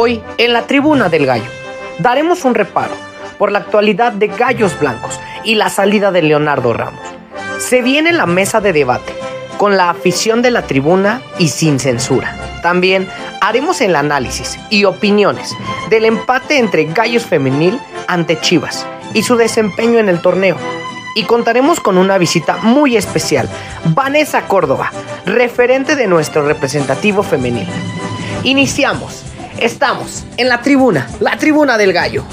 Hoy, en la tribuna del gallo, daremos un reparo por la actualidad de Gallos Blancos y la salida de Leonardo Ramos. Se viene la mesa de debate, con la afición de la tribuna y sin censura. También haremos el análisis y opiniones del empate entre Gallos Femenil ante Chivas y su desempeño en el torneo. Y contaremos con una visita muy especial, Vanessa Córdoba, referente de nuestro representativo femenil. Iniciamos. Estamos en la tribuna, la tribuna del gallo.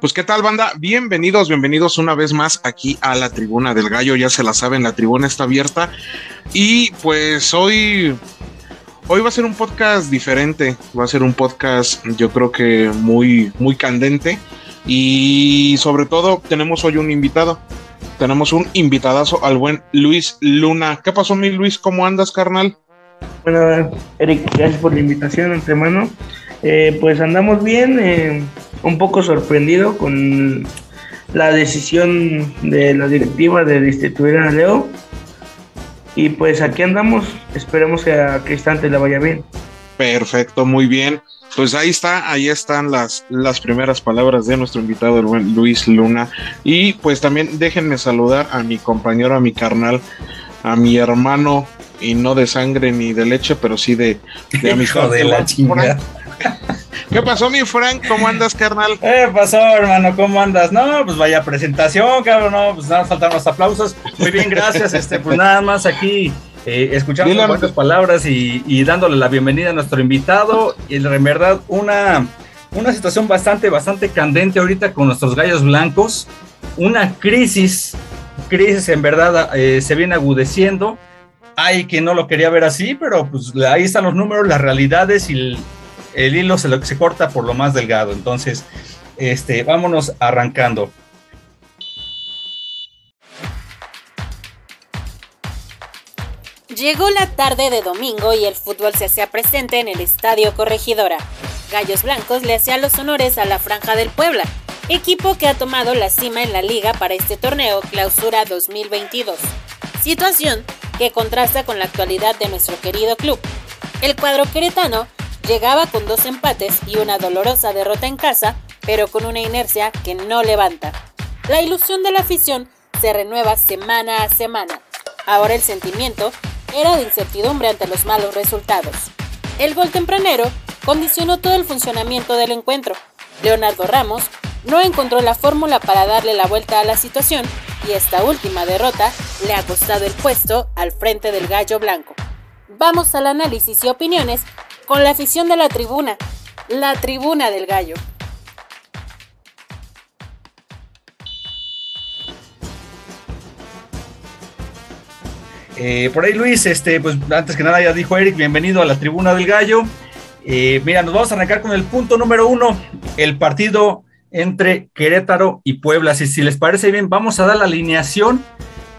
Pues qué tal banda, bienvenidos, bienvenidos una vez más aquí a la tribuna del gallo, ya se la saben, la tribuna está abierta. Y pues hoy, hoy va a ser un podcast diferente, va a ser un podcast yo creo que muy, muy candente y sobre todo tenemos hoy un invitado. Tenemos un invitadazo al buen Luis Luna. ¿Qué pasó, mi Luis? ¿Cómo andas, carnal? Bueno, Eric, gracias por la invitación, antemano. Eh, pues andamos bien, eh, un poco sorprendido con la decisión de la directiva de destituir a Leo. Y pues aquí andamos, esperemos que a Cristante le vaya bien. Perfecto, muy bien. Pues ahí está, ahí están las, las primeras palabras de nuestro invitado, el buen Luis Luna. Y pues también déjenme saludar a mi compañero, a mi carnal, a mi hermano, y no de sangre ni de leche, pero sí de, de amistad. de la chingada. ¿Qué pasó, mi Frank? ¿Cómo andas, carnal? ¿Qué pasó, hermano? ¿Cómo andas? No, pues vaya presentación, cabrón, no, pues nada, faltan los aplausos. Muy bien, gracias. Este, pues nada más aquí eh, escuchando buenas palabras y, dándole la bienvenida a nuestro invitado. Y en verdad, una, una situación bastante, bastante candente ahorita con nuestros gallos blancos. Una crisis, crisis en verdad eh, se viene agudeciendo. Hay quien no lo quería ver así, pero pues ahí están los números, las realidades y el, el hilo se, lo, se corta por lo más delgado. Entonces, este, vámonos arrancando. Llegó la tarde de domingo y el fútbol se hacía presente en el Estadio Corregidora. Gallos Blancos le hacía los honores a la Franja del Puebla, equipo que ha tomado la cima en la liga para este torneo Clausura 2022. Situación que contrasta con la actualidad de nuestro querido club. El cuadro queretano llegaba con dos empates y una dolorosa derrota en casa, pero con una inercia que no levanta. La ilusión de la afición se renueva semana a semana. Ahora el sentimiento era de incertidumbre ante los malos resultados. El gol tempranero condicionó todo el funcionamiento del encuentro. Leonardo Ramos no encontró la fórmula para darle la vuelta a la situación y esta última derrota le ha costado el puesto al frente del gallo blanco. Vamos al análisis y opiniones con la afición de la tribuna, la tribuna del gallo. Eh, por ahí Luis, este, pues antes que nada ya dijo Eric, bienvenido a la tribuna del gallo. Eh, mira, nos vamos a arrancar con el punto número uno, el partido entre Querétaro y Puebla. Si, si les parece bien, vamos a dar la alineación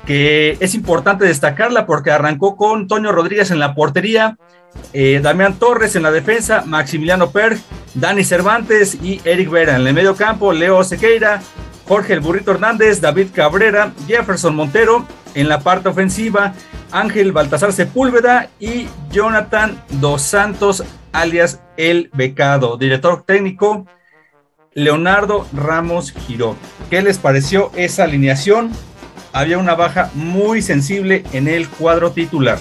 que es importante destacarla porque arrancó con Toño Rodríguez en la portería, eh, Damián Torres en la defensa, Maximiliano Per, Dani Cervantes y Eric Vera en el medio campo, Leo Sequeira, Jorge el Burrito Hernández, David Cabrera, Jefferson Montero en la parte ofensiva, Ángel Baltasar Sepúlveda y Jonathan Dos Santos, alias El Becado. Director técnico, Leonardo Ramos Giró. ¿Qué les pareció esa alineación? Había una baja muy sensible en el cuadro titular.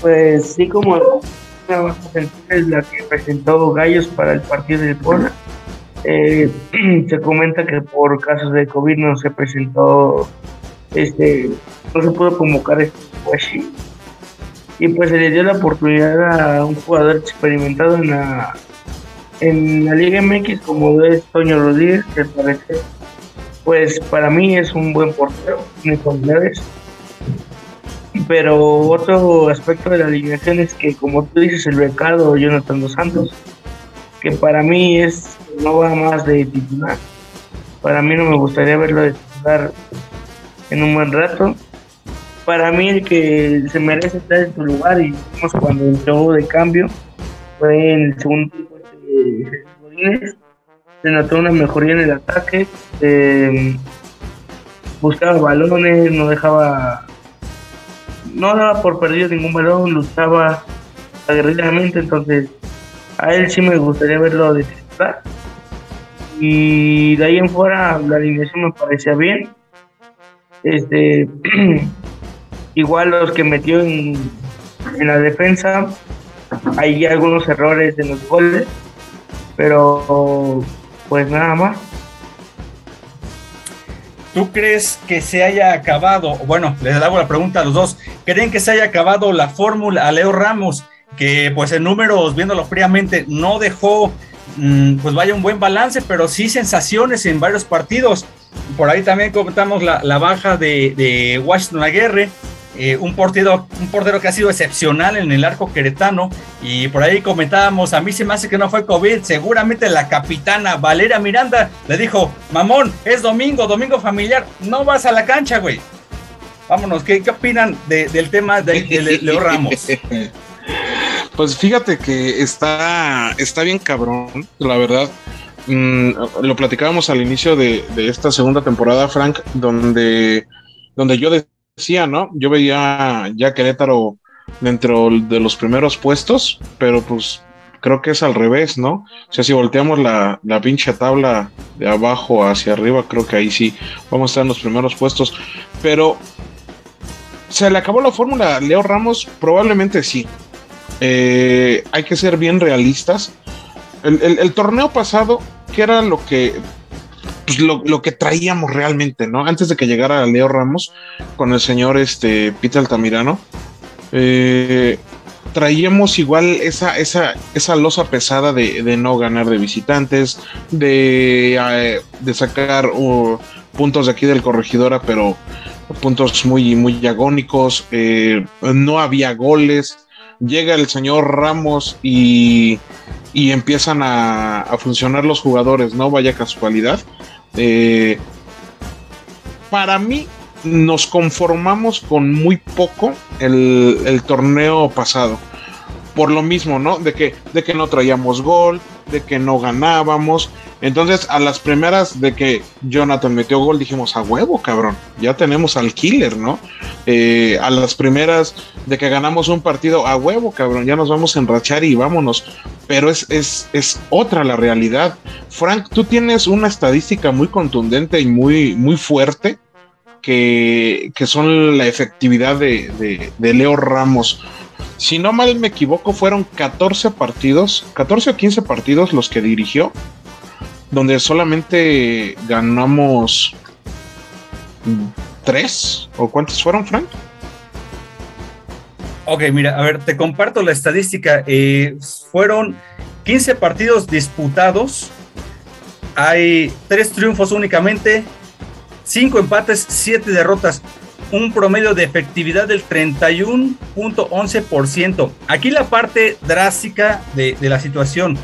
Pues sí, como una baja sensible es la que presentó Gallos para el partido de Puebla eh, se comenta que por casos de COVID no se presentó, este, no se pudo convocar este y pues se le dio la oportunidad a un jugador experimentado en la en la Liga MX como es Toño Rodríguez que parece pues para mí es un buen portero cualidades pero otro aspecto de la alineación es que como tú dices el becado Jonathan dos Santos que para mí es no va más de titular. Para mí no me gustaría verlo de titular en un buen rato. Para mí el que se merece estar en su lugar y vimos cuando entró de cambio fue en el segundo tiempo de se notó una mejoría en el ataque eh, buscaba balones no dejaba no daba por perdido ningún balón luchaba aguerridamente entonces a él sí me gustaría verlo de y de ahí en fuera la alineación me parecía bien. Este Igual los que metió en, la defensa, hay algunos errores en los goles, pero pues nada más. ¿Tú crees que se haya acabado, bueno, les hago la pregunta a los dos, ¿creen que se haya acabado la fórmula a Leo Ramos, que pues en números, viéndolo fríamente, no dejó, mm, pues vaya un buen balance, pero sí sensaciones en varios partidos? Por ahí también comentamos la, baja de, de Washington Aguirre, eh, un, portero, un portero que ha sido excepcional en el arco queretano. Y por ahí comentábamos, a mí se me hace que no fue COVID. Seguramente la capitana Valeria Miranda le dijo, mamón, es domingo, domingo familiar, no vas a la cancha, güey. Vámonos, ¿qué, qué opinan del tema de, Leo Ramos? Pues fíjate que está, está bien cabrón, la verdad. Mm, lo platicábamos al inicio de, de, esta segunda temporada, Frank, donde, donde yo decía, ¿no? Yo veía ya Querétaro dentro de los primeros puestos, pero pues creo que es al revés, ¿no? O sea, si volteamos la, la pinche tabla de abajo hacia arriba, creo que ahí sí vamos a estar en los primeros puestos. Pero, ¿se le acabó la fórmula Leo Ramos? Probablemente sí. Eh, hay que ser bien realistas. el, torneo pasado, ¿qué era lo que pues, lo, que traíamos realmente, ¿no? Antes de que llegara Leo Ramos con el señor este, Peter Altamirano, eh, traíamos igual esa, esa, esa losa pesada de, no ganar de visitantes, de, eh, de sacar uh, puntos de aquí del corregidora, pero puntos muy, muy agónicos, no había goles. Llega el señor Ramos y, y empiezan a, a, funcionar los jugadores, ¿no? Vaya casualidad. Eh, para mí, nos conformamos con muy poco el, torneo pasado. Por lo mismo, ¿no? De que, de que no traíamos gol, de que no ganábamos. Entonces, a las primeras de que Jonathan metió gol, dijimos, a huevo, cabrón, ya tenemos al killer, ¿no? Eh, a las primeras de que ganamos un partido, a huevo, cabrón, ya nos vamos a enrachar y vámonos. Pero es, es, es otra la realidad. Frank, tú tienes una estadística muy contundente y muy, muy fuerte. Que, que son la efectividad de, de, de Leo Ramos si no mal me equivoco, fueron 14 partidos, 14 o 15 partidos los que dirigió donde solamente ganamos tres o cuántos fueron, Frank? Ok, mira, a ver, te comparto la estadística. Eh, fueron 15 partidos disputados. Hay tres triunfos únicamente, cinco empates, siete derrotas. Un promedio de efectividad del 31.11%. Aquí la parte drástica de, la situación.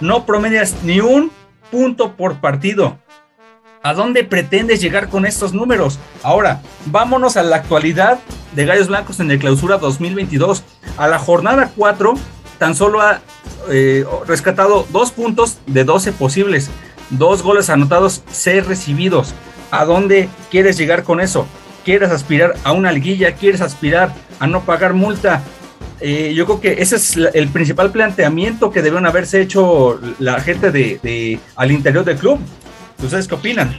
No promedias ni un punto por partido. ¿A dónde pretendes llegar con estos números? Ahora, vámonos a la actualidad de Gallos Blancos en el clausura 2022. A la jornada 4, tan solo ha eh, rescatado dos puntos de 12 posibles, dos goles anotados, seis recibidos. ¿A dónde quieres llegar con eso? ¿Quieres aspirar a una liguilla? ¿Quieres aspirar a no pagar multa? Eh, yo creo que ese es el principal planteamiento que deben haberse hecho la gente de, al interior del club. ¿Ustedes qué opinan?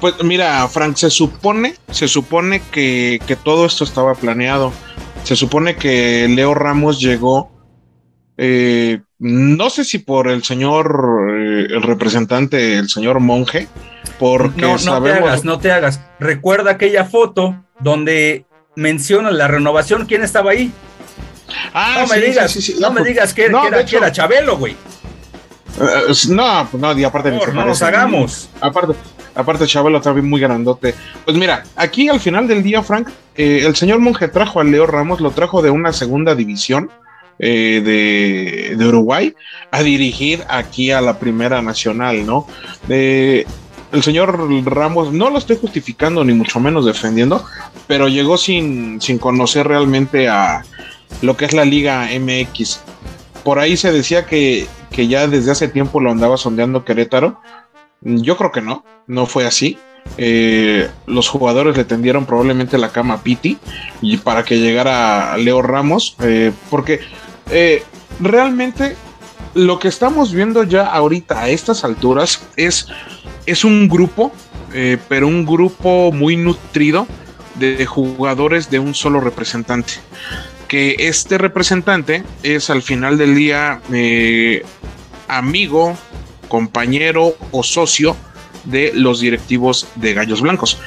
Pues mira, Frank, se supone, se supone que, todo esto estaba planeado. Se supone que Leo Ramos llegó, eh, no sé si por el señor, eh, el representante, el señor Monje, porque no, no te hagas, no te hagas. Recuerda aquella foto donde menciona la renovación, ¿quién estaba ahí? Ah, no me digas, no, me digas que, era, Chabelo, güey. Eh, no, pues no, y aparte no nos hagamos. Aparte, aparte Chabelo también muy grandote. Pues mira, aquí al final del día, Frank, eh, el señor Monje trajo a Leo Ramos, lo trajo de una segunda división. Eh, de, de, Uruguay a dirigir aquí a la Primera Nacional, ¿no? el señor Ramos, no lo estoy justificando ni mucho menos defendiendo, pero llegó sin, sin conocer realmente a, lo que es la Liga MX. Por ahí se decía que, ya desde hace tiempo lo andaba sondeando Querétaro. Yo creo que no, no fue así. Eh, los jugadores le tendieron probablemente la cama a Piti y para que llegara Leo Ramos, eh, porque eh, realmente lo que estamos viendo ya ahorita a estas alturas es, es un grupo, pero un grupo muy nutrido de jugadores de un solo representante que este representante es al final del día eh, amigo, compañero o socio de los directivos de Gallos Blancos.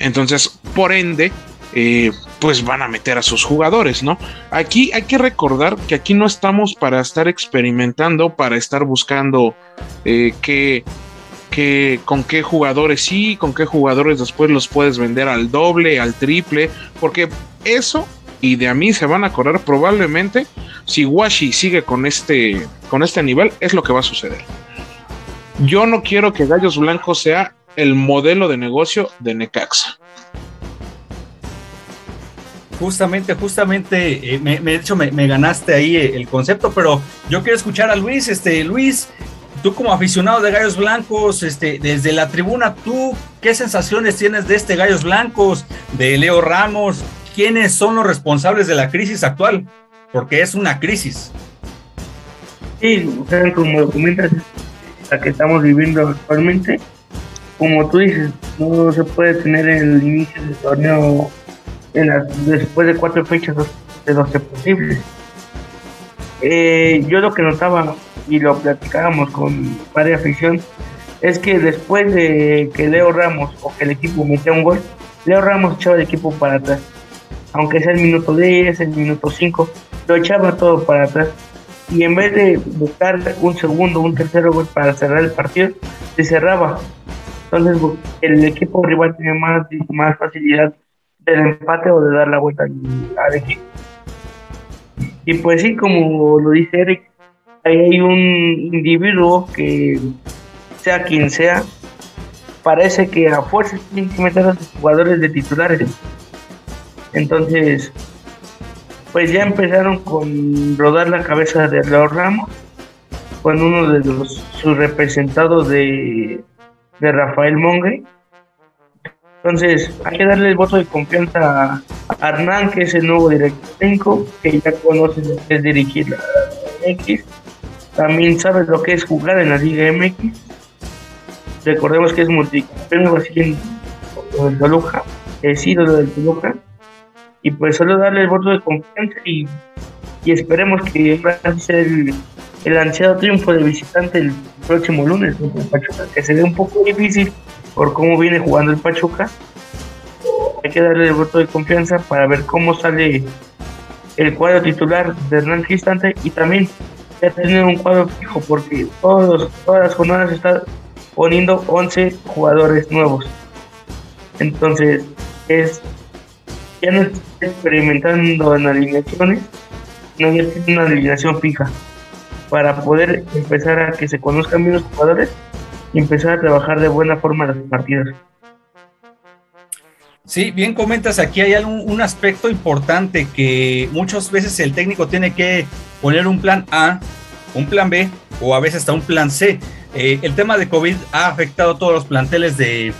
Entonces, por ende, eh, pues van a meter a sus jugadores, ¿no? Aquí hay que recordar que aquí no estamos para estar experimentando, para estar buscando eh, qué, con qué jugadores sí, con qué jugadores después los puedes vender al doble, al triple, porque eso y de a mí se van a correr probablemente si Washi sigue con este, con este nivel, es lo que va a suceder. Yo no quiero que Gallos Blancos sea el modelo de negocio de Necaxa. Justamente, justamente, eh, me, de hecho me, ganaste ahí el concepto, pero yo quiero escuchar a Luis. Este, Luis, tú como aficionado de Gallos Blancos, este, desde la tribuna, ¿tú qué sensaciones tienes de este Gallos Blancos, de Leo Ramos? quiénes son los responsables de la crisis actual, porque es una crisis. Sí, o sea, como comentas, la que estamos viviendo actualmente, como tú dices, no se puede tener el inicio del torneo después de cuatro fechas de los posibles. Eh, yo lo que notaba y lo platicábamos con varias afición es que después de que Leo Ramos o que el equipo metía un gol, Leo Ramos echaba el equipo para atrás aunque sea el minuto 10, el minuto 5, lo echaba todo para atrás. Y en vez de buscar un segundo, un tercero gol para cerrar el partido, se cerraba. Entonces el equipo rival tenía más, más facilidad del empate o de dar la vuelta al, equipo. Y pues sí, como lo dice Eric, hay un individuo que, sea quien sea, parece que a fuerza tiene que meter a los jugadores de titulares entonces, pues ya empezaron con rodar la cabeza de Leo Ramos, con uno de los sus representados de, de Rafael Monge. Entonces, hay que darle el voto de confianza a Hernán, que es el nuevo director técnico, que ya conoce lo que es dirigir la MX. También sabe lo que es jugar en la Liga MX. Recordemos que es multicampeón así en el Toluca, es ídolo del Toluca y pues solo darle el voto de confianza y, esperemos que sea el, el ansiado triunfo del visitante el próximo lunes que se ve un poco difícil por cómo viene jugando el Pachuca. Hay que darle el voto de confianza para ver cómo sale el cuadro titular de Hernán Cristante y también ya tener un cuadro fijo porque todos, todas las jornadas está poniendo 11 jugadores nuevos. Entonces es ya no está experimentando en alineaciones, no ya tiene una alineación fija para poder empezar a que se conozcan bien los jugadores y empezar a trabajar de buena forma las partidas. Sí, bien comentas, aquí hay un, un, aspecto importante que muchas veces el técnico tiene que poner un plan A, un plan B o a veces hasta un plan C. Eh, el tema de COVID ha afectado a todos los planteles de,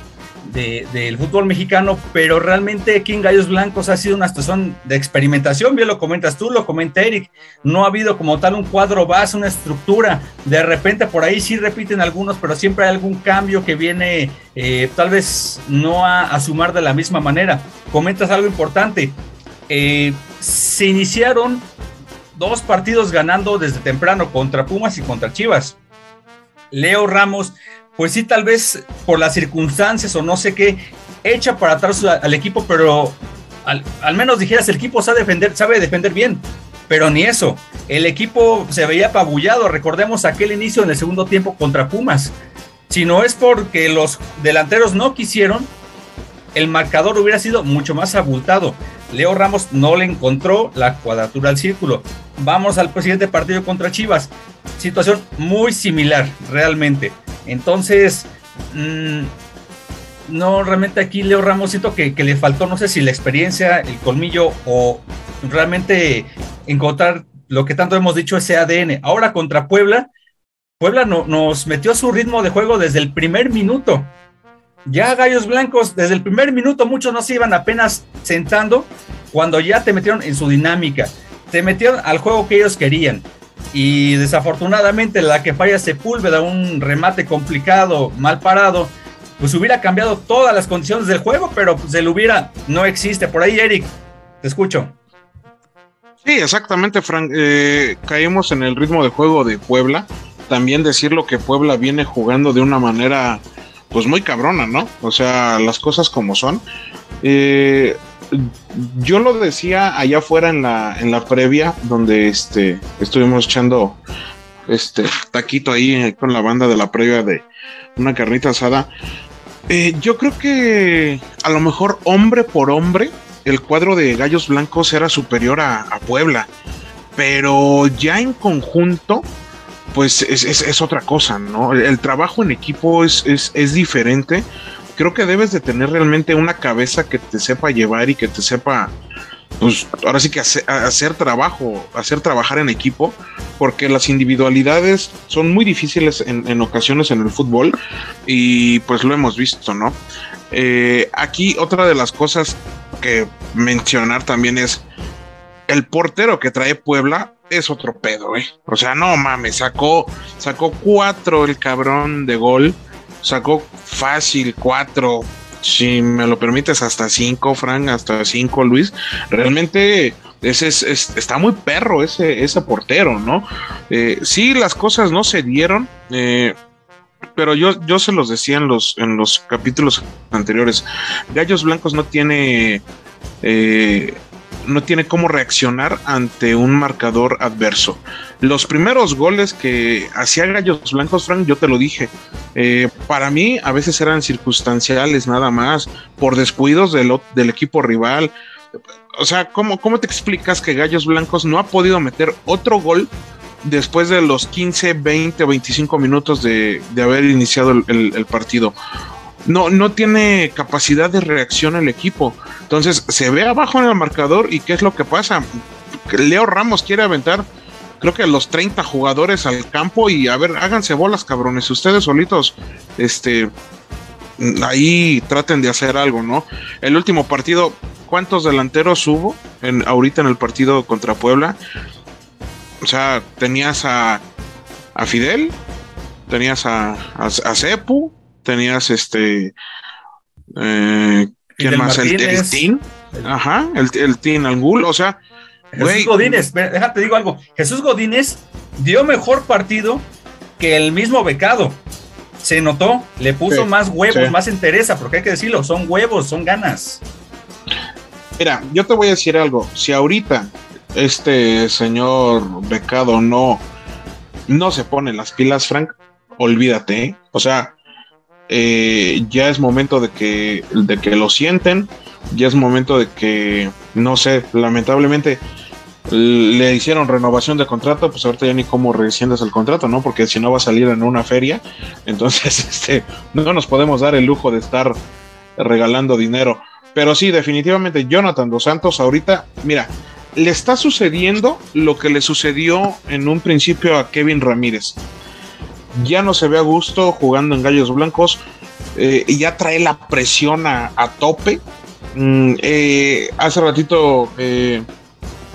del fútbol mexicano, pero realmente aquí en Gallos Blancos ha sido una situación de experimentación, bien lo comentas tú, lo comenta Eric, no ha habido como tal un cuadro base, una estructura, de repente por ahí sí repiten algunos, pero siempre hay algún cambio que viene eh, tal vez no a, sumar de la misma manera. Comentas algo importante, eh, se iniciaron dos partidos ganando desde temprano contra Pumas y contra Chivas. Leo Ramos pues sí, tal vez por las circunstancias o no sé qué, echa para atrás al equipo, pero al, menos dijeras, el equipo sabe defender, sabe defender bien, pero ni eso. El equipo se veía apabullado. Recordemos aquel inicio en el segundo tiempo contra Pumas. Si no es porque los delanteros no quisieron, el marcador hubiera sido mucho más abultado. Leo Ramos no le encontró la cuadratura al círculo. Vamos al siguiente partido contra Chivas. Situación muy similar, realmente. Entonces, mm, no, realmente aquí Leo Ramos siento que, le faltó, no sé si la experiencia, el colmillo o realmente encontrar lo que tanto hemos dicho, ese ADN. Ahora contra Puebla, Puebla no, nos metió su ritmo de juego desde el primer minuto. Ya Gallos Blancos, desde el primer minuto muchos no se iban apenas sentando cuando ya te metieron en su dinámica. Te metieron al juego que ellos querían. Y desafortunadamente la que falla Sepúlveda, un remate complicado, mal parado, pues hubiera cambiado todas las condiciones del juego, pero pues el hubiera no existe. Por ahí, Eric, te escucho. Sí, exactamente, Frank. Eh, caímos en el ritmo de juego de Puebla. También decirlo que Puebla viene jugando de una manera, pues muy cabrona, ¿no? O sea, las cosas como son. Eh, yo lo decía allá afuera en la, en la previa, donde este, estuvimos echando este taquito ahí con la banda de la previa de una carnita asada. Eh, yo creo que a lo mejor hombre por hombre, el cuadro de Gallos Blancos era superior a, Puebla, pero ya en conjunto, pues es, otra cosa, ¿no? El, trabajo en equipo es, es, diferente. Creo que debes de tener realmente una cabeza que te sepa llevar y que te sepa pues ahora sí que hacer, trabajo, hacer trabajar en equipo, porque las individualidades son muy difíciles en, ocasiones en el fútbol y pues lo hemos visto, ¿no? Eh, aquí otra de las cosas que mencionar también es el portero que trae Puebla es otro pedo, ¿eh? O sea, no mames, sacó, sacó cuatro el cabrón de gol, sacó fácil cuatro, si me lo permites, hasta cinco, Frank, hasta cinco, Luis. Realmente ese es, está muy perro ese, ese portero, ¿no? Eh, sí, las cosas no se dieron. Eh, pero yo, yo se los decía en los, en los capítulos anteriores. Gallos Blancos no tiene eh, no tiene cómo reaccionar ante un marcador adverso. Los primeros goles que hacía Gallos Blancos, Frank, yo te lo dije, eh, para mí a veces eran circunstanciales nada más, por descuidos del, del equipo rival. O sea, ¿cómo, ¿cómo te explicas que Gallos Blancos no ha podido meter otro gol después de los 15, 20 o 25 minutos de, haber iniciado el partido? No, no tiene capacidad de reacción el equipo. Entonces se ve abajo en el marcador y ¿qué es lo que pasa? Leo Ramos quiere aventar, creo que a los 30 jugadores al campo y a ver, háganse bolas, cabrones, ustedes solitos, este, ahí traten de hacer algo, ¿no? El último partido, ¿cuántos delanteros hubo en, ahorita en el partido contra Puebla? O sea, tenías a, a Fidel, tenías a, a, a Cepu, tenías este. Eh, ¿Quién más? El, el Team. Ajá, el, el Team Angul, o sea. Jesús Godínez, déjate digo algo. Jesús Godínez dio mejor partido que el mismo becado. Se notó, le puso más huevos, más interesa, porque hay que decirlo, son huevos, son ganas. Mira, yo te voy a decir algo. Si ahorita este señor becado no, no se pone las pilas, Frank, olvídate. ¿eh? O sea, eh, ya es momento de que, de que lo sienten, ya es momento de que, no sé, lamentablemente le hicieron renovación de contrato, pues ahorita ya ni cómo rescindes el contrato, ¿no? Porque si no va a salir en una feria, entonces este, no nos podemos dar el lujo de estar regalando dinero. Pero sí, definitivamente Jonathan Dos Santos ahorita, mira, le está sucediendo lo que le sucedió en un principio a Kevin Ramírez ya no se ve a gusto jugando en Gallos Blancos, eh, ya trae la presión a, tope. Mm, eh, hace ratito eh,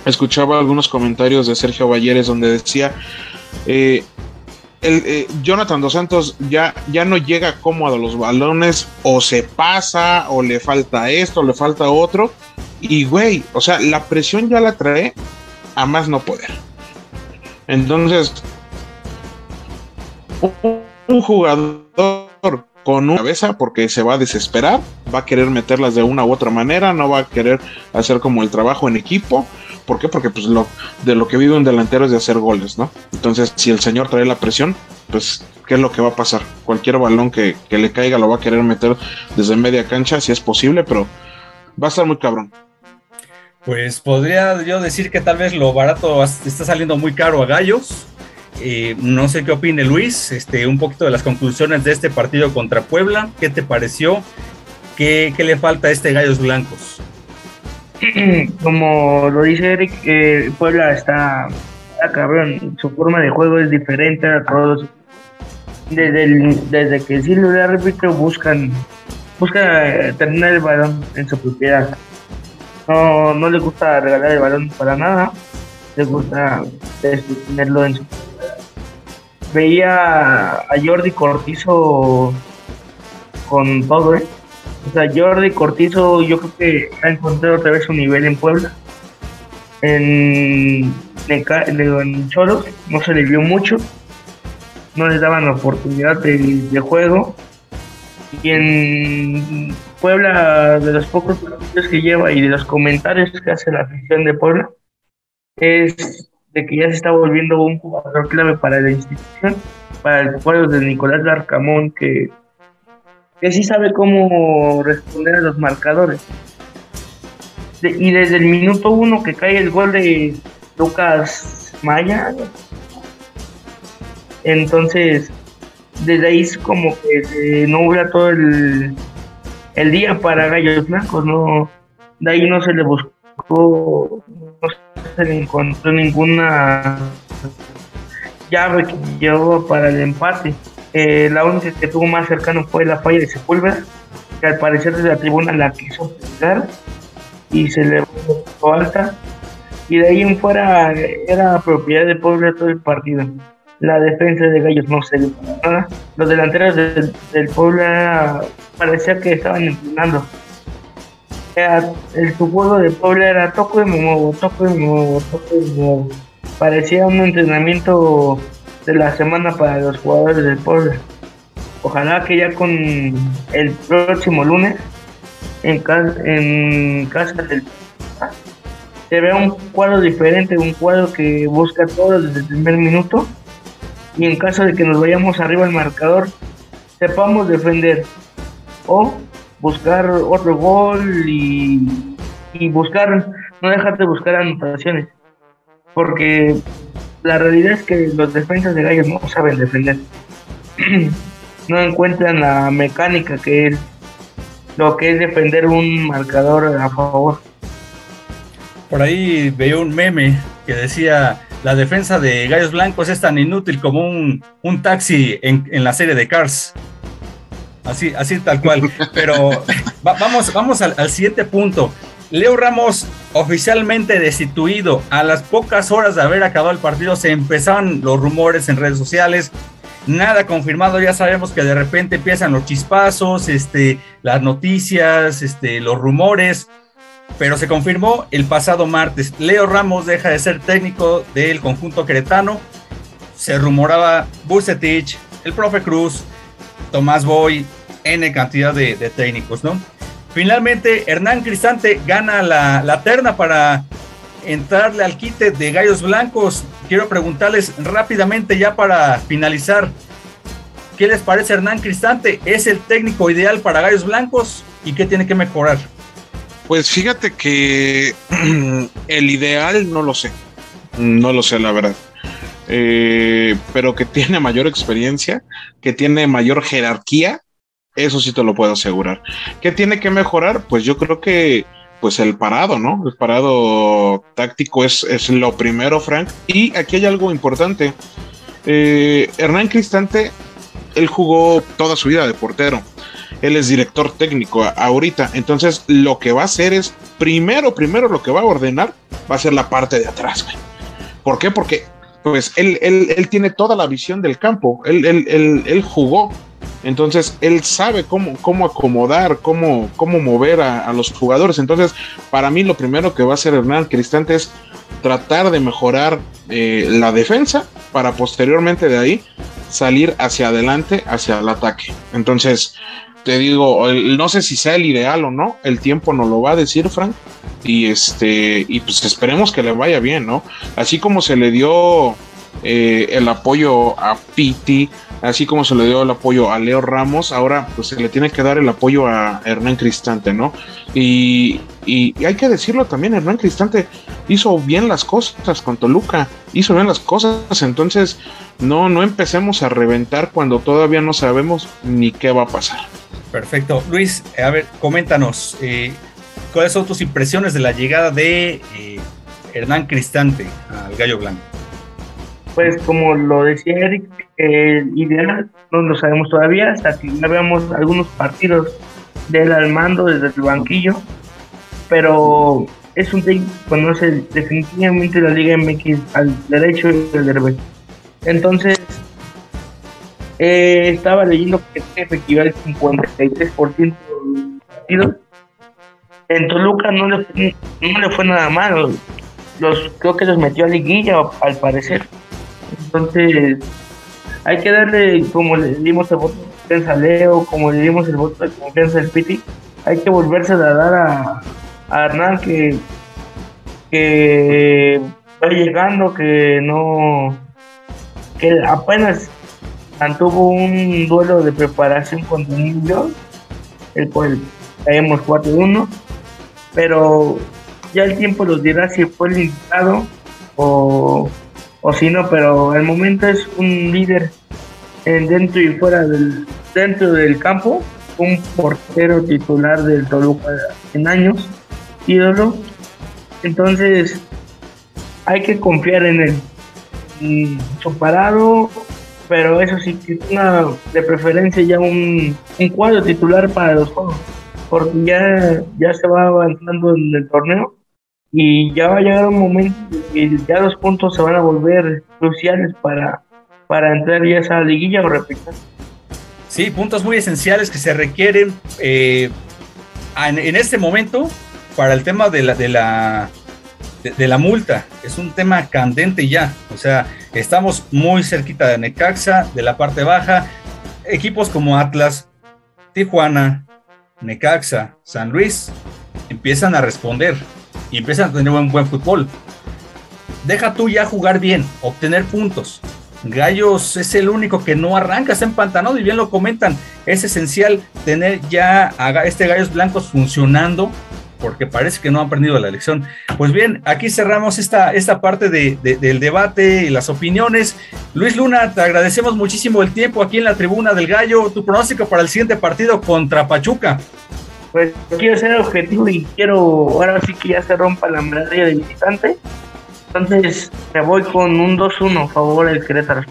escuchaba algunos comentarios de Sergio Valleres donde decía, Jonathan Dos Santos ya, ya no llega cómodo a los balones, o se pasa, o le falta esto, o le falta otro. Y güey, o sea, la presión ya la trae a más no poder. Entonces, un jugador con una cabeza porque se va a desesperar, va a querer meterlas de una u otra manera, no va a querer hacer como el trabajo en equipo. ¿Por qué? Porque pues lo, de lo que vive un delantero es de hacer goles, ¿no? Entonces, si el señor trae la presión, pues, ¿qué es lo que va a pasar? Cualquier balón que, que le caiga lo va a querer meter desde media cancha, si es posible, pero va a estar muy cabrón. Pues podría yo decir que tal vez lo barato está saliendo muy caro a Gallos. Eh, no sé qué opine Luis, este, un poquito de las conclusiones de este partido contra Puebla. ¿Qué te pareció? ¿Qué, qué le falta a este Gallos Blancos? Como lo dice Eric, eh, Puebla está, cabrón. Su forma de juego es diferente a todos. Desde, el, desde que Silvio de árbitro buscan, buscan terminar el balón en su propiedad no, no le gusta regalar el balón para nada, le gusta tenerlo en su veía a Jordi Cortizo con todo, ¿eh? O sea, Jordi Cortizo yo creo que ha encontrado otra vez su nivel en Puebla. En, en Cholos no se le vio mucho, no les daban oportunidad de, de juego. Y en Puebla, de los pocos partidos que lleva y de los comentarios que hace la afición de Puebla, es de que ya se está volviendo un jugador clave para la institución, para el pueblo de Nicolás Larcamón, que, que sí sabe cómo responder a los marcadores. y desde el minuto uno que cae el gol de Lucas Maya, entonces desde ahí es como que se nubla todo el el día para Gallos Blancos, no, de ahí no se le buscó, no se le encontró ninguna llave que llevó para el empate. Eh, la única que tuvo más cercano fue la falla de Sepúlveda, que al parecer desde la tribuna la quiso pegar y se le alta. Y de ahí en fuera era propiedad de Puebla todo el partido. La defensa de Gallos no se nada. Los delanteros del, del Puebla parecía que estaban entrenando. El su juego de Puebla era toco y muevo, toco y muevo, toco y muevo. Parecía un entrenamiento de la semana para los jugadores del Puebla. Ojalá que ya con el próximo lunes en casa, en casa del se vea un cuadro diferente, un cuadro que busca todo desde el primer minuto y en caso de que nos vayamos arriba al marcador sepamos defender o buscar otro gol y, buscar, no dejarte de buscar anotaciones, porque la realidad es que los defensas de Gallos no saben defender, no encuentran la mecánica que es lo que es defender un marcador a favor. Por ahí veo un meme que decía, la defensa de Gallos Blancos es tan inútil como un, taxi en, en la serie de Cars. Así, así tal cual. Pero vamos, vamos al, siguiente punto. Leo Ramos oficialmente destituido. A las pocas horas de haber acabado el partido se empezaban los rumores en redes sociales. Nada confirmado, ya sabemos que de repente empiezan los chispazos, este, las noticias, este, los rumores, pero se confirmó el pasado martes. Leo Ramos deja de ser técnico del conjunto queretano. Se rumoraba Bucetich, el profe Cruz, Tomás Boy, N cantidad de, técnicos, ¿no? Finalmente, Hernán Cristante gana la, terna para entrarle al quite de Gallos Blancos. Quiero preguntarles rápidamente ya para finalizar, ¿qué les parece Hernán Cristante? ¿Es el técnico ideal para Gallos Blancos y qué tiene que mejorar? Pues fíjate que el ideal no lo sé, no lo sé la verdad. Eh, pero que tiene mayor experiencia, que tiene mayor jerarquía, eso sí te lo puedo asegurar. ¿Qué tiene que mejorar? Pues yo creo que pues el parado, ¿no? El parado táctico es, es lo primero, Frank. Y aquí hay algo importante. Eh, Hernán Cristante, él jugó toda su vida de portero. Él es director técnico ahorita. Entonces, lo que va a hacer es, primero, primero lo que va a ordenar va a ser la parte de atrás, ¿Por qué? Porque pues él, él, él, tiene toda la visión del campo, él, él jugó, entonces él sabe cómo, cómo acomodar, cómo, cómo mover a, los jugadores. Entonces, para mí lo primero que va a hacer Hernán Cristante es tratar de mejorar eh, la defensa para posteriormente de ahí salir hacia adelante, hacia el ataque. Entonces, te digo, no sé si sea el ideal o no, el tiempo nos lo va a decir, Frank, y este, y pues esperemos que le vaya bien, ¿no? Así como se le dio eh, el apoyo a Piti, así como se le dio el apoyo a Leo Ramos, ahora pues se le tiene que dar el apoyo a Hernán Cristante, ¿no? Y, y, hay que decirlo también, Hernán Cristante hizo bien las cosas con Toluca, hizo bien las cosas, entonces no, no empecemos a reventar cuando todavía no sabemos ni qué va a pasar. Perfecto. Luis, a ver, coméntanos, eh, ¿cuáles son tus impresiones de la llegada de eh, Hernán Cristante al Gallo Blanco? Pues como lo decía Eric, el ideal no lo sabemos todavía, hasta que ya veamos algunos partidos del al mando desde el banquillo, pero es un técnico que conoce definitivamente la Liga MX al derecho y al derecho. Entonces, eh, estaba leyendo que tiene efectividad al 53% de los partidos. En Toluca no le, no le fue nada mal. Los, creo que los metió a liguilla, al parecer. Entonces, hay que darle, como le dimos el voto de confianza a Leo, como le dimos el voto de confianza al Piti, hay que volverse a dar a, a Hernán que, que va llegando, que no, que apenas mantuvo un duelo de preparación New York, el cual caemos 4-1, pero ya el tiempo nos dirá si fue limitado o o si no, pero el momento es un líder en dentro y fuera del dentro del campo, un portero titular del Toluca en años, ídolo. Entonces hay que confiar en él. Y su parado, pero eso sí que una de preferencia ya un, un cuadro titular para los juegos, porque ya, ya se va avanzando en el torneo y ya va a llegar un momento y ya los puntos se van a volver cruciales para, para entrar ya a esa liguilla o repetir. Sí, puntos muy esenciales que se requieren eh, en, este momento para el tema de la, de la de, la multa. Es un tema candente ya. O sea, estamos muy cerquita de Necaxa, de la parte baja. Equipos como Atlas, Tijuana, Necaxa, San Luis empiezan a responder y empiezan a tener un buen fútbol. Deja tú ya jugar bien, obtener puntos. Gallos es el único que no arranca, está empantanado y bien lo comentan. Es esencial tener ya este Gallos Blancos funcionando porque parece que no han aprendido la lección. Pues bien, aquí cerramos esta, esta parte del debate y las opiniones. Luis Luna, te agradecemos muchísimo el tiempo aquí en la tribuna del Gallo. Tu pronóstico para el siguiente partido contra Pachuca pues quiero ser objetivo y quiero ahora sí que ya se rompa la medalla de visitante. Entonces me voy con un 2-1 a favor del Querétaro.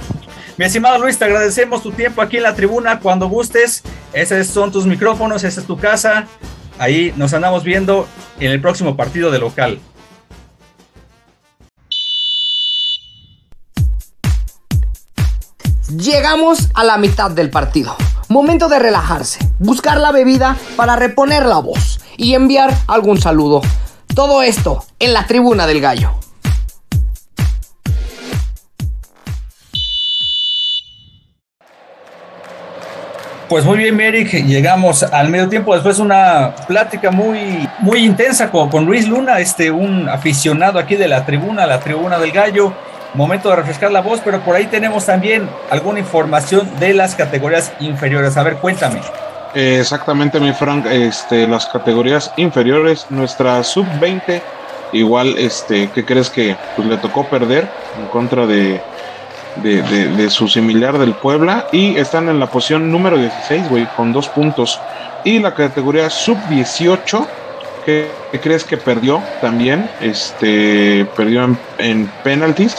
Mi estimado Luis, te agradecemos tu tiempo aquí en la tribuna cuando gustes. Esos son tus micrófonos, esa es tu casa. Ahí nos andamos viendo en el próximo partido de local. Llegamos a la mitad del partido. Momento de relajarse, buscar la bebida para reponer la voz y enviar algún saludo. Todo esto en la tribuna del gallo. Pues muy bien, Eric, llegamos al medio tiempo después de una plática muy, muy intensa con, Luis Luna, este, un aficionado aquí de la tribuna, la tribuna del gallo momento de refrescar la voz, pero por ahí tenemos también alguna información de las categorías inferiores. A ver, cuéntame. exactamente, mi Frank, este, las categorías inferiores, nuestra sub-20, igual, este, ¿qué crees que pues, le tocó perder en contra de, de, su similar del Puebla? Y están en la posición número 16, güey, con dos puntos. Y la categoría sub-18, ¿qué, crees que perdió también? Este, perdió en, en penalties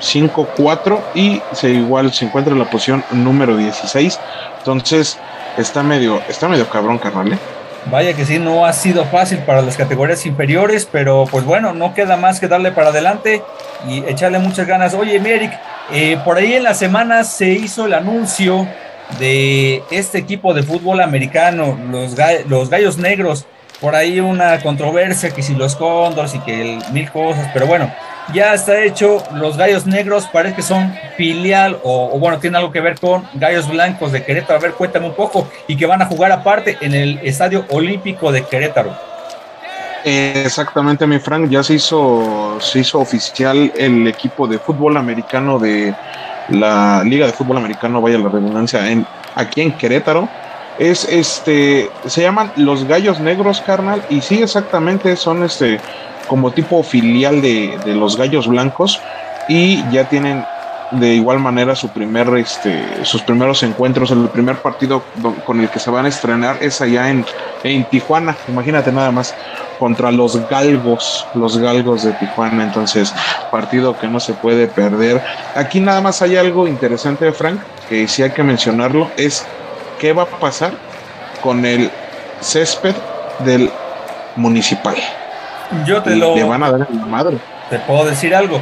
5-4 y se igual se encuentra en la posición número 16. Entonces, está medio, está medio cabrón, carnal. ¿eh? Vaya que sí, no ha sido fácil para las categorías inferiores, pero pues bueno, no queda más que darle para adelante y echarle muchas ganas. Oye, Merrick, eh, por ahí en la semana se hizo el anuncio de este equipo de fútbol americano, los, los Gallos Negros. Por ahí una controversia que si los Cóndors y que mil cosas, pero bueno, ya está hecho. Los Gallos Negros parece que son filial o, bueno, tiene algo que ver con Gallos Blancos de Querétaro. A ver, cuéntame un poco. Y que van a jugar aparte en el Estadio Olímpico de Querétaro. Exactamente, mi Frank. Ya se hizo, se hizo oficial el equipo de fútbol americano de la Liga de Fútbol Americano, vaya la redundancia, en, aquí en Querétaro. Es este, se llaman los Gallos Negros, carnal, y sí, exactamente, son este, como tipo filial de, de los Gallos Blancos, y ya tienen de igual manera su primer, este, sus primeros encuentros, el primer partido con el que se van a estrenar es allá en, en Tijuana, imagínate nada más, contra los galgos, los galgos de Tijuana, entonces partido que no se puede perder. Aquí nada más hay algo interesante, Frank, que sí hay que mencionarlo, es qué va a pasar con el césped del municipal. Yo te lo... Le van a dar la madre. Te puedo decir algo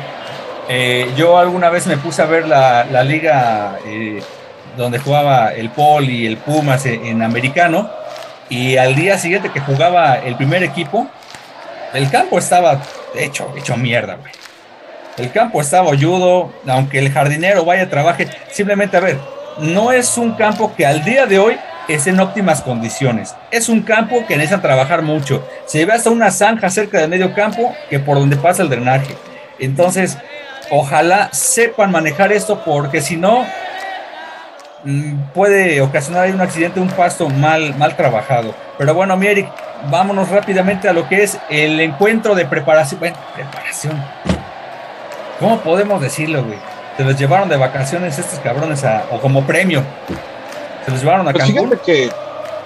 eh, yo alguna vez me puse a ver la, liga eh, donde jugaba el Pol y el Pumas en, americano y al día siguiente que jugaba el primer equipo, el campo estaba hecho, hecho mierda, güey. El campo estaba hoyudo, aunque el jardinero vaya a trabaje, simplemente a ver, no es un campo que al día de hoy es en óptimas condiciones. Es un campo que necesita trabajar mucho. Se ve hasta una zanja cerca del medio campo que por donde pasa el drenaje. Entonces, ojalá sepan manejar esto porque si no mm, puede ocasionar un accidente, un pasto mal, mal trabajado. Pero bueno, mi Eric, vámonos rápidamente a lo que es el encuentro de preparación. Bueno, preparación. ¿Cómo podemos decirlo, güey? Se los llevaron de vacaciones estos cabrones o como premio. Se los llevaron a pues Cancún. que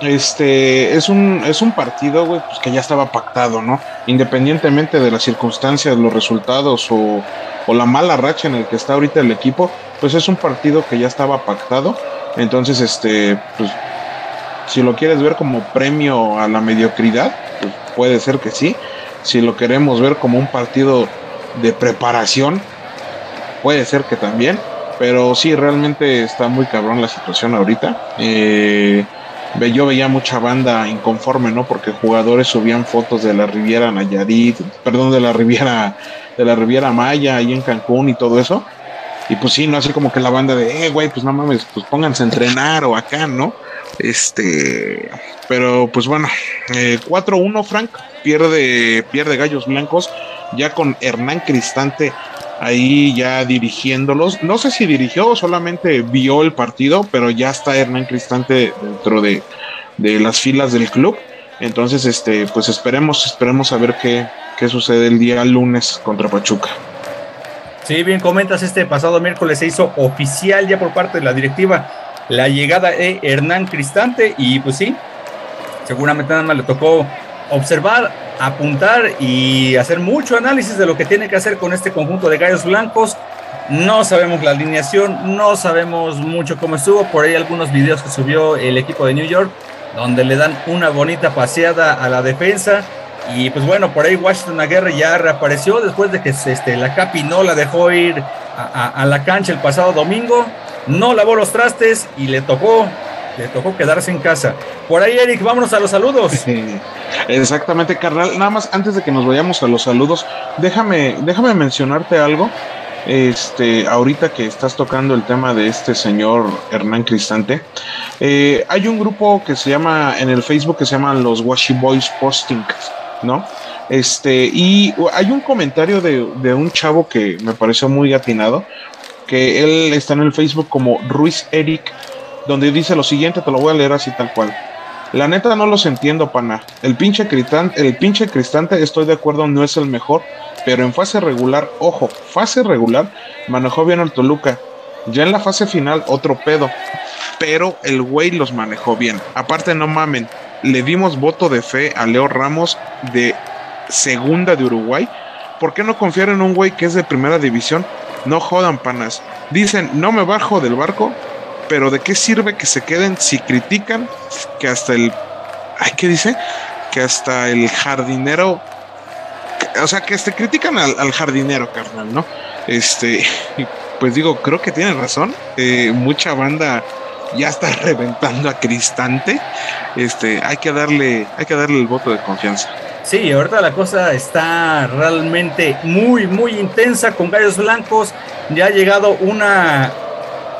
este es un es un partido, güey, pues que ya estaba pactado, ¿no? Independientemente de las circunstancias, los resultados o o la mala racha en el que está ahorita el equipo, pues es un partido que ya estaba pactado. Entonces, este, pues, si lo quieres ver como premio a la mediocridad, pues puede ser que sí. Si lo queremos ver como un partido de preparación, puede ser que también. Pero sí, realmente está muy cabrón la situación ahorita. Eh, yo veía mucha banda inconforme, ¿no? Porque jugadores subían fotos de la Riviera Nayarit, perdón, de la Riviera de la Riviera Maya ahí en Cancún y todo eso. Y pues sí, no así como que la banda de, eh, güey, pues no mames, pues pónganse a entrenar o acá, ¿no? Este, pero pues bueno, 4-1 eh, Frank, pierde, pierde Gallos Blancos, ya con Hernán Cristante ahí ya dirigiéndolos. No sé si dirigió o solamente vio el partido, pero ya está Hernán Cristante dentro de, de las filas del club. Entonces, este, pues esperemos, esperemos a ver qué, qué sucede el día lunes contra Pachuca. Sí, bien comentas, este pasado miércoles se hizo oficial ya por parte de la directiva la llegada de Hernán Cristante y pues sí, seguramente nada más le tocó observar, apuntar y hacer mucho análisis de lo que tiene que hacer con este conjunto de gallos blancos. No sabemos la alineación, no sabemos mucho cómo estuvo, por ahí algunos videos que subió el equipo de New York, donde le dan una bonita paseada a la defensa y pues bueno, por ahí Washington Aguirre ya reapareció después de que este, la Capi no la dejó ir a, la cancha el pasado domingo. No lavó los trastes y le tocó, le tocó quedarse en casa. Por ahí, Eric, vámonos a los saludos. Exactamente, carnal. Nada más antes de que nos vayamos a los saludos, déjame, déjame mencionarte algo. Este, ahorita que estás tocando el tema de este señor Hernán Cristante, eh, hay un grupo que se llama en el Facebook que se llaman los Washi Boys Posting ¿no? Este, y hay un comentario de, un chavo que me pareció muy atinado, que él está en el Facebook como Ruiz Eric, donde dice lo siguiente, te lo voy a leer así tal cual. La neta no los entiendo, pana. El pinche, cristante, el pinche Cristante, estoy de acuerdo, no es el mejor, pero en fase regular, ojo, fase regular, manejó bien al Toluca. Ya en la fase final, otro pedo. Pero el güey los manejó bien. Aparte, no mamen, le dimos voto de fe a Leo Ramos de segunda de Uruguay. ¿Por qué no confiar en un güey que es de primera división? No jodan, panas. Dicen, no me bajo del barco, pero ¿de qué sirve que se queden si critican que hasta el... Ay, ¿qué dice? Que hasta el jardinero... O sea, que este, critican al, jardinero, carnal, ¿no? Este, pues digo, creo que tiene razón. Eh, mucha banda ya está reventando a Cristante, este, hay que darle, hay que darle el voto de confianza. Sí, ahorita la cosa está realmente muy, muy intensa con Gallos Blancos. Ya ha llegado una,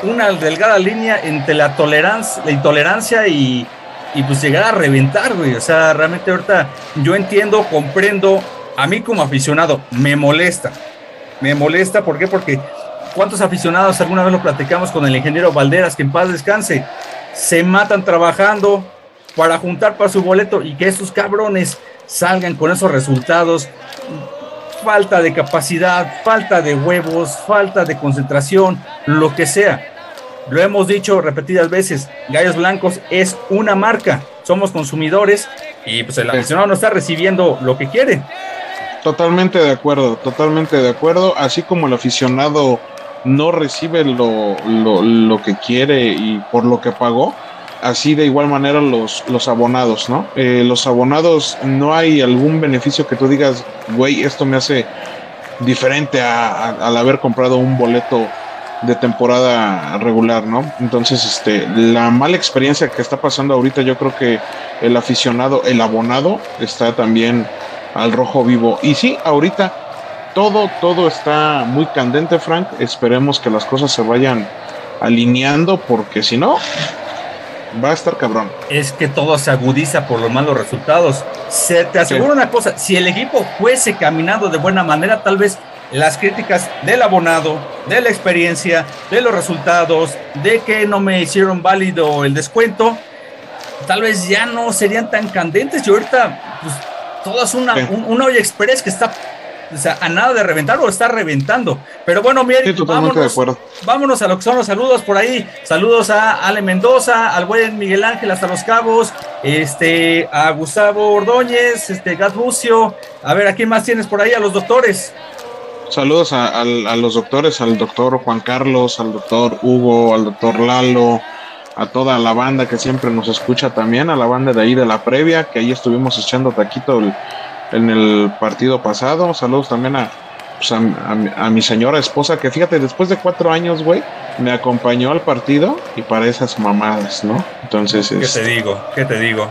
una delgada línea entre la tolerancia, la intolerancia y, y pues llegar a reventar, güey. O sea, realmente ahorita yo entiendo, comprendo, a mí como aficionado me molesta. Me molesta, ¿por qué? Porque ¿cuántos aficionados alguna vez lo platicamos con el ingeniero Valderas, que en paz descanse, se matan trabajando para juntar para su boleto y que esos cabrones salgan con esos resultados? Falta de capacidad, falta de huevos, falta de concentración, lo que sea lo hemos dicho repetidas veces, Gallos Blancos es una marca, somos consumidores y pues el aficionado no está recibiendo lo que quiere. Totalmente de acuerdo, totalmente de acuerdo, así como el aficionado no recibe lo, lo, que quiere y por lo que pagó, así de igual manera los, los abonados, ¿no? Eh, los abonados no hay algún beneficio que tú digas, güey, esto me hace diferente al haber comprado un boleto de temporada regular, ¿no? Entonces, este, la mala experiencia que está pasando ahorita, yo creo que el aficionado, el abonado, está también al rojo vivo. Y sí, ahorita todo, todo está muy candente, Frank. Esperemos que las cosas se vayan alineando, porque si no, va a estar cabrón. Es que todo se agudiza por los malos resultados. Se te aseguro una cosa, si el equipo fuese caminando de buena manera, tal vez las críticas del abonado, de la experiencia, de los resultados, de que no me hicieron válido el descuento, tal vez ya no serían tan candentes. Y ahorita, pues, todo es una, un, olla express que está o sea, a nada de reventar o está reventando. Pero bueno, miren, vámonos, vámonos a lo que son los saludos por ahí. Saludos a Ale Mendoza, al buen Miguel Ángel hasta Los Cabos, este, a Gustavo Ordóñez, este, Gat Bucio. A ver, ¿a quién más tienes por ahí? A los doctores. Saludos a, los doctores, al doctor Juan Carlos, al doctor Hugo, al doctor Lalo, a toda la banda que siempre nos escucha también, a la banda de ahí de la previa, que ahí estuvimos echando taquito en el partido pasado. Saludos también a, pues, a, mi señora esposa, que fíjate, después de cuatro años, güey, me acompañó al partido y para esas mamadas, ¿no? Entonces... ¿Qué te digo? ¿Qué te digo?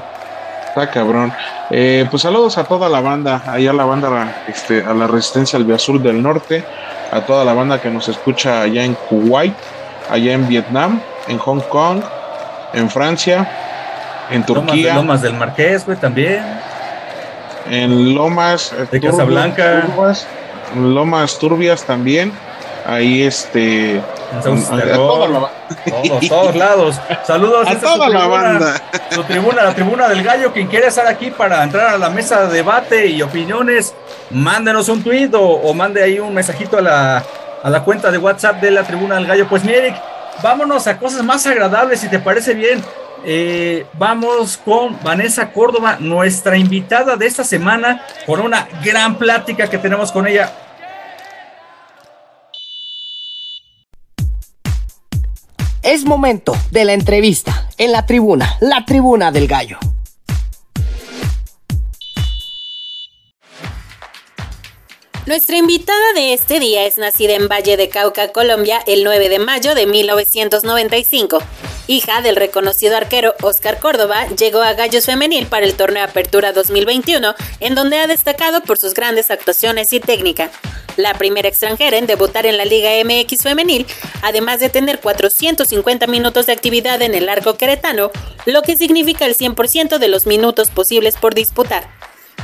Está cabrón. Eh, pues saludos a toda la banda, allá a la banda, este, a la Resistencia al Azul del Norte, a toda la banda que nos escucha allá en Kuwait, allá en Vietnam, en Hong Kong, en Francia, en Turquía. Lomas, del Marqués, güey, también. En Lomas. Eh, de Casablanca. Lomas Turbias también. Ahí este todos, todos lados. Saludos a toda la banda. Su tribuna, la tribuna del gallo. Quien quiere estar aquí para entrar a la mesa de debate y opiniones, mándenos un tweet o, mande ahí un mensajito a la, a la cuenta de WhatsApp de la tribuna del gallo. Pues, Eric, vámonos a cosas más agradables, si te parece bien. Eh, vamos con Vanessa Córdoba, nuestra invitada de esta semana, con una gran plática que tenemos con ella. Es momento de la entrevista en la tribuna, la tribuna del gallo. Nuestra invitada de este día es nacida en Valle de Cauca, Colombia, el 9 de mayo de 1995. Hija del reconocido arquero Oscar Córdoba, llegó a Gallos Femenil para el torneo Apertura 2021, en donde ha destacado por sus grandes actuaciones y técnica la primera extranjera en debutar en la Liga MX femenil, además de tener 450 minutos de actividad en el arco queretano, lo que significa el 100% de los minutos posibles por disputar.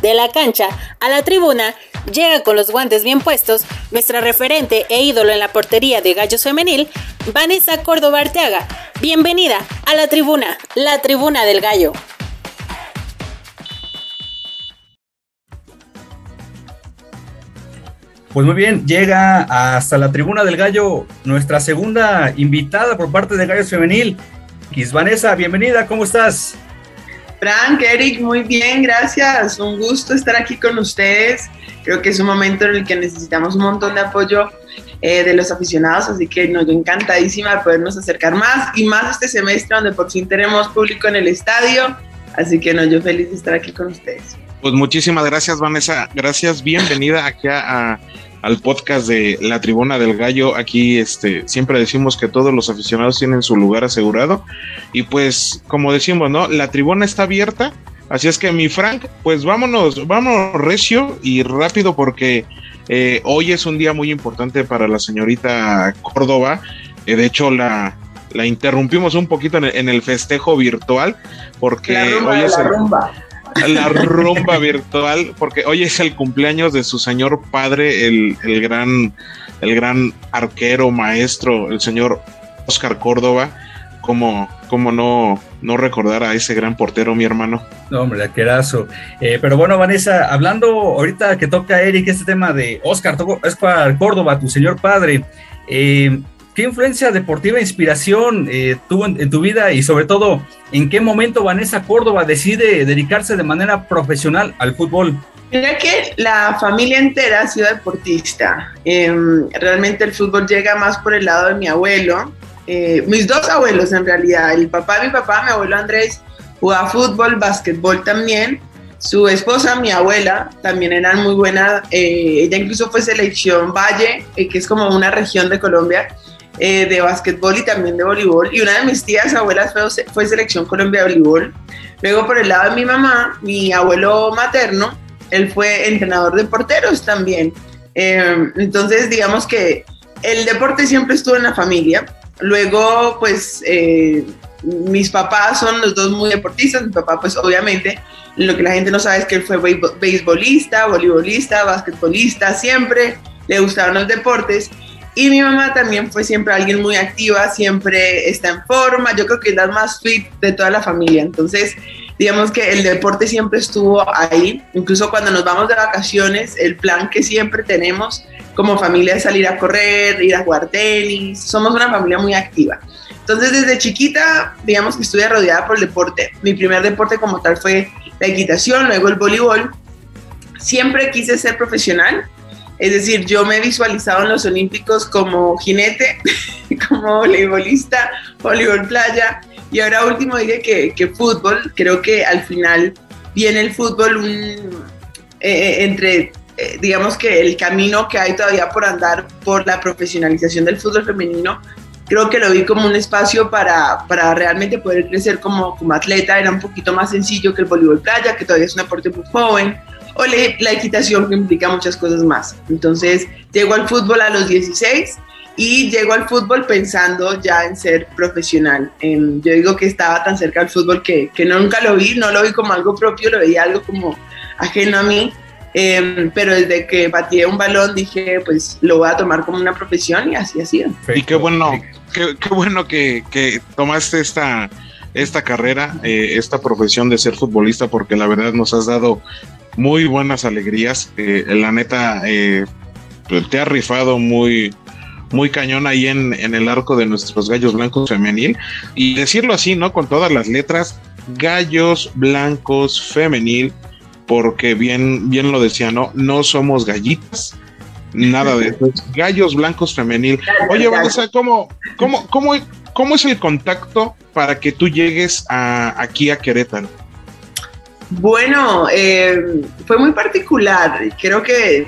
De la cancha a la tribuna, llega con los guantes bien puestos nuestra referente e ídolo en la portería de Gallos Femenil, Vanessa Córdoba Arteaga. Bienvenida a la tribuna, la tribuna del gallo. Pues muy bien, llega hasta la tribuna del gallo nuestra segunda invitada por parte de Gallos Femenil, Vanessa, bienvenida, ¿cómo estás? Frank, Eric, muy bien, gracias. Un gusto estar aquí con ustedes. Creo que es un momento en el que necesitamos un montón de apoyo eh, de los aficionados, así que no, yo encantadísima de podernos acercar más y más este semestre donde por fin tenemos público en el estadio. Así que no, yo feliz de estar aquí con ustedes. Pues muchísimas gracias, Vanessa. Gracias, bienvenida aquí a, al podcast de La Tribuna del Gallo. Aquí este, siempre decimos que todos los aficionados tienen su lugar asegurado. Y pues, como decimos, ¿no? La tribuna está abierta Así es que mi Frank, pues vámonos, vámonos recio y rápido porque eh, hoy es un día muy importante para la señorita Córdoba. Eh, de hecho, la, la interrumpimos un poquito en el, festejo virtual porque hoy es la rumba. La rumba virtual porque hoy es el cumpleaños de su señor padre, el, el gran el gran arquero maestro, el señor Oscar Córdoba cómo, cómo no, no recordar a ese gran portero, mi hermano. No, hombre, aquerazo. Eh, pero bueno, Vanessa, hablando ahorita que toca Eric este tema de Oscar, Oscar Córdoba, tu señor padre, eh, ¿qué influencia deportiva e inspiración eh, tuvo en, tu vida y sobre todo, en qué momento Vanessa Córdoba decide dedicarse de manera profesional al fútbol? Mira que la familia entera ha sido deportista. Em, realmente el fútbol llega más por el lado de mi abuelo, eh, mis dos abuelos en realidad, el papá mi papá, mi abuelo Andrés, jugaba fútbol, básquetbol también. Su esposa, mi abuela, también eran muy buena. Eh, ella incluso fue selección Valle, eh, que es como una región de Colombia, de básquetbol y también de voleibol. Y una de mis tías abuelas fue, fue selección Colombia de voleibol. Luego por el lado de mi mamá, mi abuelo materno, él fue entrenador de porteros también. entonces, digamos que el deporte siempre estuvo en la familia. Luego, pues, eh, mis papás son los dos muy deportistas. Mi papá, pues, obviamente, lo que la gente no sabe es que él fue beisbolista, voleibolista, basquetbolista, siempre le gustaban los deportes. Y mi mamá también fue siempre alguien muy activa, siempre está en forma. Yo creo que es la más fit de toda la familia. Entonces, digamos que el deporte siempre estuvo ahí. Incluso cuando nos vamos de vacaciones, el plan que siempre tenemos como familia de salir a correr, ir a jugar tenis, somos una familia muy activa. Entonces desde chiquita, digamos que estuve rodeada por el deporte. Mi primer deporte como tal fue la equitación, luego el voleibol. Siempre quise ser profesional, es decir, yo me he visualizado en los Olímpicos como jinete, como voleibolista, voleibol playa, y ahora último dije que, que fútbol, creo que al final viene el fútbol eh, eh, entre eh, digamos que el camino que hay todavía por andar por la profesionalización del fútbol femenino, creo que lo vi como un espacio para, para realmente poder crecer como, como atleta. Era un poquito más sencillo que el voleibol playa, que todavía es un deporte muy joven, o la equitación que implica muchas cosas más. Entonces, llego al fútbol a los 16 y llego al fútbol pensando ya en ser profesional. yo digo que estaba tan cerca del fútbol que, que nunca lo vi, no lo vi como algo propio, lo veía algo como ajeno a mí Em, pero desde que batí un balón dije, pues lo voy a tomar como una profesión y así ha sido. Y qué bueno, qué, bueno que, tomaste esta, esta carrera, eh, esta profesión de ser futbolista, porque la verdad nos has dado muy buenas alegrías. Eh, la neta, eh, te ha rifado muy, muy cañón ahí en, en, el arco de nuestros gallos blancos femenil. Y decirlo así, ¿no? Con todas las letras, gallos blancos femenil porque bien, bien lo decía, ¿no? No somos gallitas, nada de eso, gallos blancos femenil. Oye, Vanessa, ¿cómo, cómo, cómo, cómo es el contacto para que tú llegues a, aquí a Querétaro? Bueno, eh, fue muy particular, creo que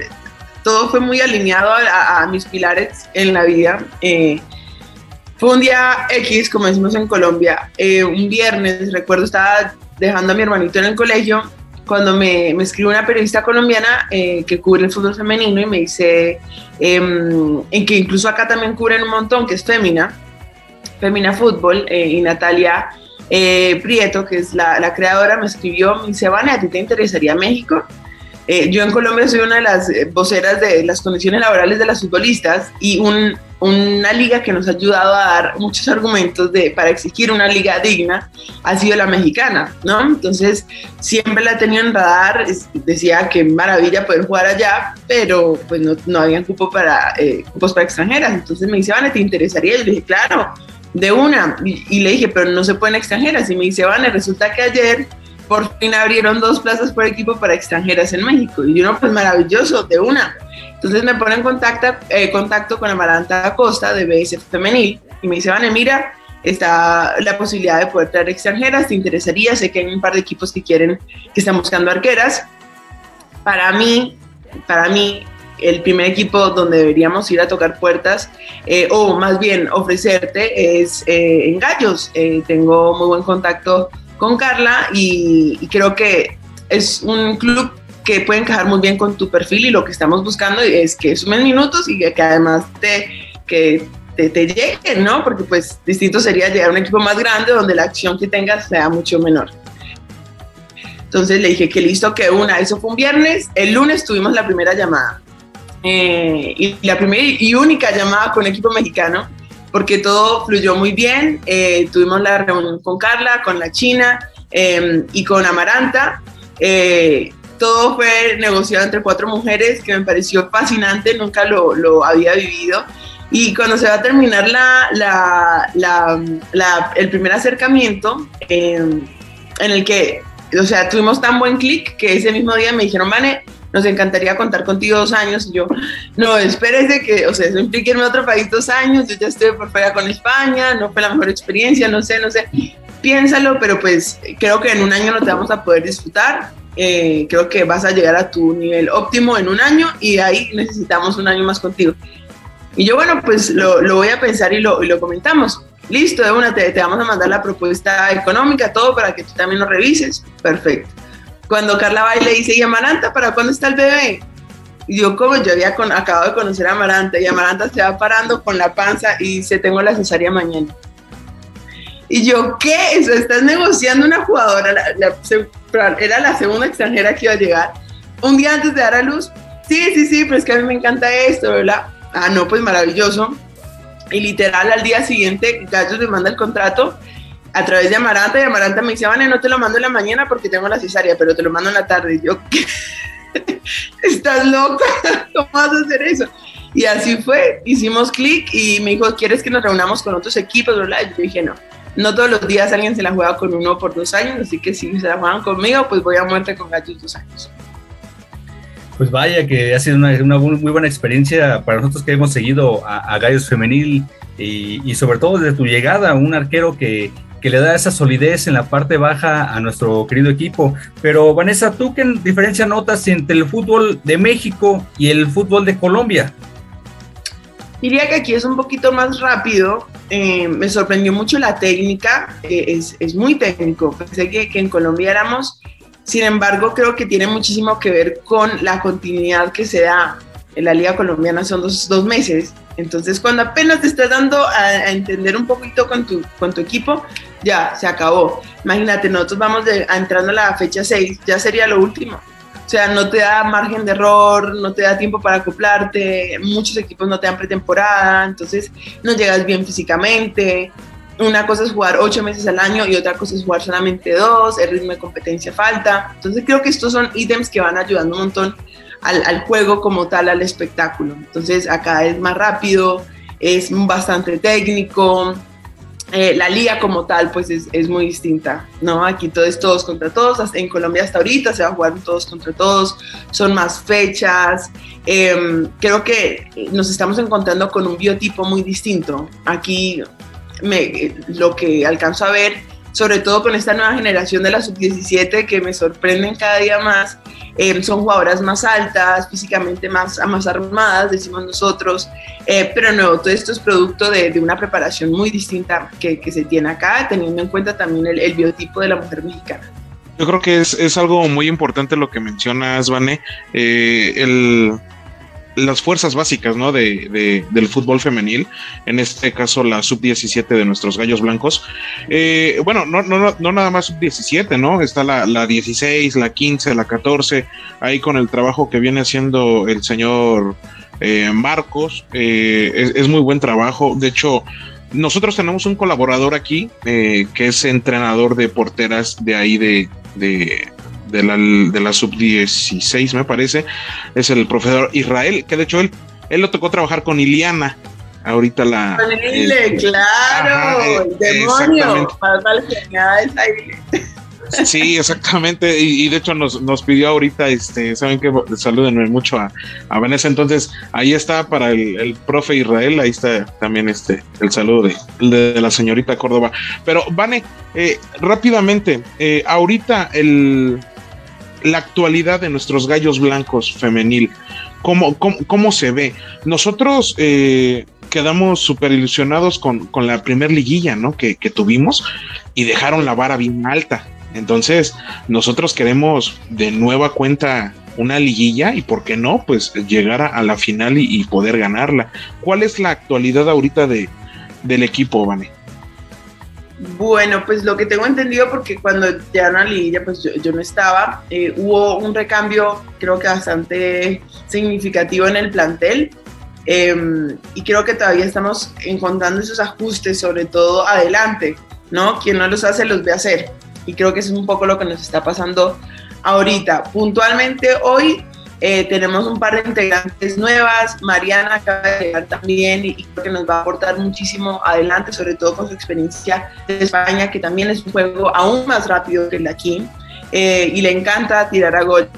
todo fue muy alineado a, mis pilares en la vida. Eh, fue un día X, como decimos en Colombia, eh, un viernes, recuerdo, estaba dejando a mi hermanito en el colegio. Cuando me, me escribe una periodista colombiana que cubre el fútbol femenino y me dice, em, en que incluso acá también cubren un montón, que es Femina, Femina Fútbol, y Natalia eh, Prieto, que es la, la, creadora, me escribió, me dice, Vane, ¿a ti te interesaría México? yo en Colombia soy una de las voceras de las condiciones laborales de las futbolistas y un, una liga que nos ha ayudado a dar muchos argumentos de, para exigir una liga digna ha sido la mexicana, ¿no? Entonces, siempre la tenía en radar, decía que maravilla poder jugar allá, pero pues no, no había cupo para, eh, cupos para extranjeras. Entonces me dice, Vane, ¿te interesaría? Yo dije, claro, de una. Y, le dije, pero no se pueden extranjeras. Y me dice, Vane, resulta que ayer por fin abrieron dos plazas por equipo para extranjeras en México. Y yo, no, pues maravilloso, de una. Entonces me pone en contacto, eh, contacto con Amaranta Acosta de BSF Femenil y me dice, Vane, mira, está la posibilidad de poder traer extranjeras, ¿te interesaría? Sé que hay un par de equipos que quieren, que están buscando arqueras. Para mí, para mí, el primer equipo donde deberíamos ir a tocar puertas, eh, o más bien ofrecerte, es eh, en Gallos. tengo muy buen contacto con Carla y, creo que es un club que puede encajar muy bien con tu perfil y lo que estamos buscando es que sumen minutos y que, además te, que te, te lleguen, ¿no? Porque pues distinto sería llegar a un equipo más grande donde la acción que tengas sea mucho menor. Entonces le dije que listo, que una, eso fue un viernes, el lunes tuvimos la primera llamada. Eh, y la primera y única llamada con equipo mexicano, porque todo fluyó muy bien. Eh, tuvimos la reunión con Carla, con la China em, y con Amaranta. Eh, todo fue negociado entre cuatro mujeres, que me pareció fascinante, nunca lo, lo había vivido. Y cuando se va a terminar la, la, la, el primer acercamiento, em, en el que o sea, tuvimos tan buen clic que ese mismo día me dijeron, Mane, nos encantaría contar contigo dos años. Y yo, no, espérese que, o sea, eso irme otro país dos años, yo ya estoy por fuera con España, no fue la mejor experiencia, no sé, no sé. Piénsalo, pero pues creo que en un año no te vamos a poder disfrutar. Eh, creo que vas a llegar a tu nivel óptimo en un año y ahí necesitamos un año más contigo. Y yo, bueno, pues lo, lo voy a pensar y lo, lo comentamos. Listo, de una, te, vamos a mandar la propuesta económica, todo para que tú también lo revises. Perfecto. Cuando Carla va y le dice, ¿y Amaranta, para cuándo está el bebé? Y yo, como yo había acabado de conocer a Amaranta, y Amaranta se va parando con la panza y dice, tengo la cesárea mañana. Y yo, ¿qué? Eso, estás negociando una jugadora, era la segunda extranjera que iba a llegar, un día antes de dar a luz. Sí, sí, sí, pero es que a mí me encanta esto, ¿verdad? Ah, no, pues maravilloso y literal al día siguiente Gallos me manda el contrato a través de Amaranta y Amaranta me dice, Vane, no te lo mando en la mañana porque tengo la cesárea, pero te lo mando en la tarde. Y yo, ¿estás loca? ¿Cómo vas a hacer eso? Y así fue, hicimos clic y me dijo, ¿quieres que nos reunamos con otros equipos? Y yo dije, no, no todos los días alguien se la juega con uno por dos años, así que si se la juegan conmigo, pues voy a muerte con Gallos dos años. Pues vaya que ha sido una, muy buena experiencia para nosotros que hemos seguido a, Gallos Femenil y, sobre todo desde tu llegada, un arquero que, le da esa solidez en la parte baja a nuestro querido equipo. Pero Vanessa, ¿tú qué diferencia notas entre el fútbol de México y el fútbol de Colombia? Diría que aquí es un poquito más rápido. Eh, me sorprendió mucho la técnica, es, es, muy técnico. Pensé que, que en Colombia éramos sin embargo, creo que tiene muchísimo que ver con la continuidad que se da en la Liga Colombiana, son dos, dos meses. Entonces, cuando apenas te estás dando a, entender un poquito con tu, con tu equipo, ya se acabó. Imagínate, nosotros vamos de, entrando a la fecha 6, ya sería lo último. O sea, no te da margen de error, no te da tiempo para acoplarte, muchos equipos no te dan pretemporada, entonces no llegas bien físicamente, una cosa es jugar ocho meses al año y otra cosa es jugar solamente dos, el ritmo de competencia falta. Entonces creo que estos son ítems que van ayudando un montón al, juego como tal, al espectáculo. Entonces acá es más rápido, es bastante técnico, eh, la liga como tal pues es, muy distinta, ¿no? Aquí todo es todos contra todos, en Colombia hasta ahorita se va a jugar todos contra todos, son más fechas, em, creo que nos estamos encontrando con un biotipo muy distinto. Aquí me, lo que alcanzo a ver, sobre todo con esta nueva generación de la sub-17 que me sorprenden cada día más, eh, son jugadoras más altas, físicamente más, más armadas, decimos nosotros, eh, pero no, todo esto es producto de, de una preparación muy distinta que, que, se tiene acá, teniendo en cuenta también el, el biotipo de la mujer mexicana. Yo creo que es, es, algo muy importante lo que mencionas, Vane. Eh, el, las fuerzas básicas ¿no? de, del fútbol femenil, en este caso la sub-17 de nuestros gallos blancos. Eh, bueno, no, no, no nada más sub-17, ¿no? Está la, la 16, la 15, la 14, ahí con el trabajo que viene haciendo el señor eh, Marcos. Eh, es, muy buen trabajo. De hecho, nosotros tenemos un colaborador aquí que es entrenador de porteras de ahí de, de la, de la sub-16, me parece, es el profesor Israel, que de hecho él, él lo tocó trabajar con Iliana. Ahorita la. claro, el demonio. Sí, exactamente. Y, de hecho nos, nos, pidió ahorita, este, saben que salúdenme mucho a, a, Vanessa. Entonces, ahí está para el, profe Israel, ahí está también este el saludo de, de, la señorita Córdoba. Pero, Vane, eh, rápidamente, eh, ahorita el, la actualidad de nuestros gallos blancos femenil, cómo, cómo, se ve. Nosotros, eh, quedamos súper ilusionados con, con, la primer liguilla, ¿no? Que, que tuvimos y dejaron la vara bien alta. Entonces, nosotros queremos de nueva cuenta una liguilla y, ¿por qué no? Pues llegar a, la final y, poder ganarla. ¿Cuál es la actualidad ahorita de, del equipo, Vane? Bueno, pues lo que tengo entendido, porque cuando llegaron a la liguilla, pues yo, no estaba, eh, hubo un recambio creo que bastante significativo en el plantel. Em, y creo que todavía estamos encontrando esos ajustes, sobre todo adelante, ¿no? Quien no los hace, los ve hacer. Y creo que eso es un poco lo que nos está pasando ahorita. Puntualmente hoy eh, tenemos un par de integrantes nuevas. Mariana acaba de llegar también y, creo que nos va a aportar muchísimo adelante, sobre todo con su experiencia de España, que también es un juego aún más rápido que el de aquí. Eh, y le encanta tirar a gol.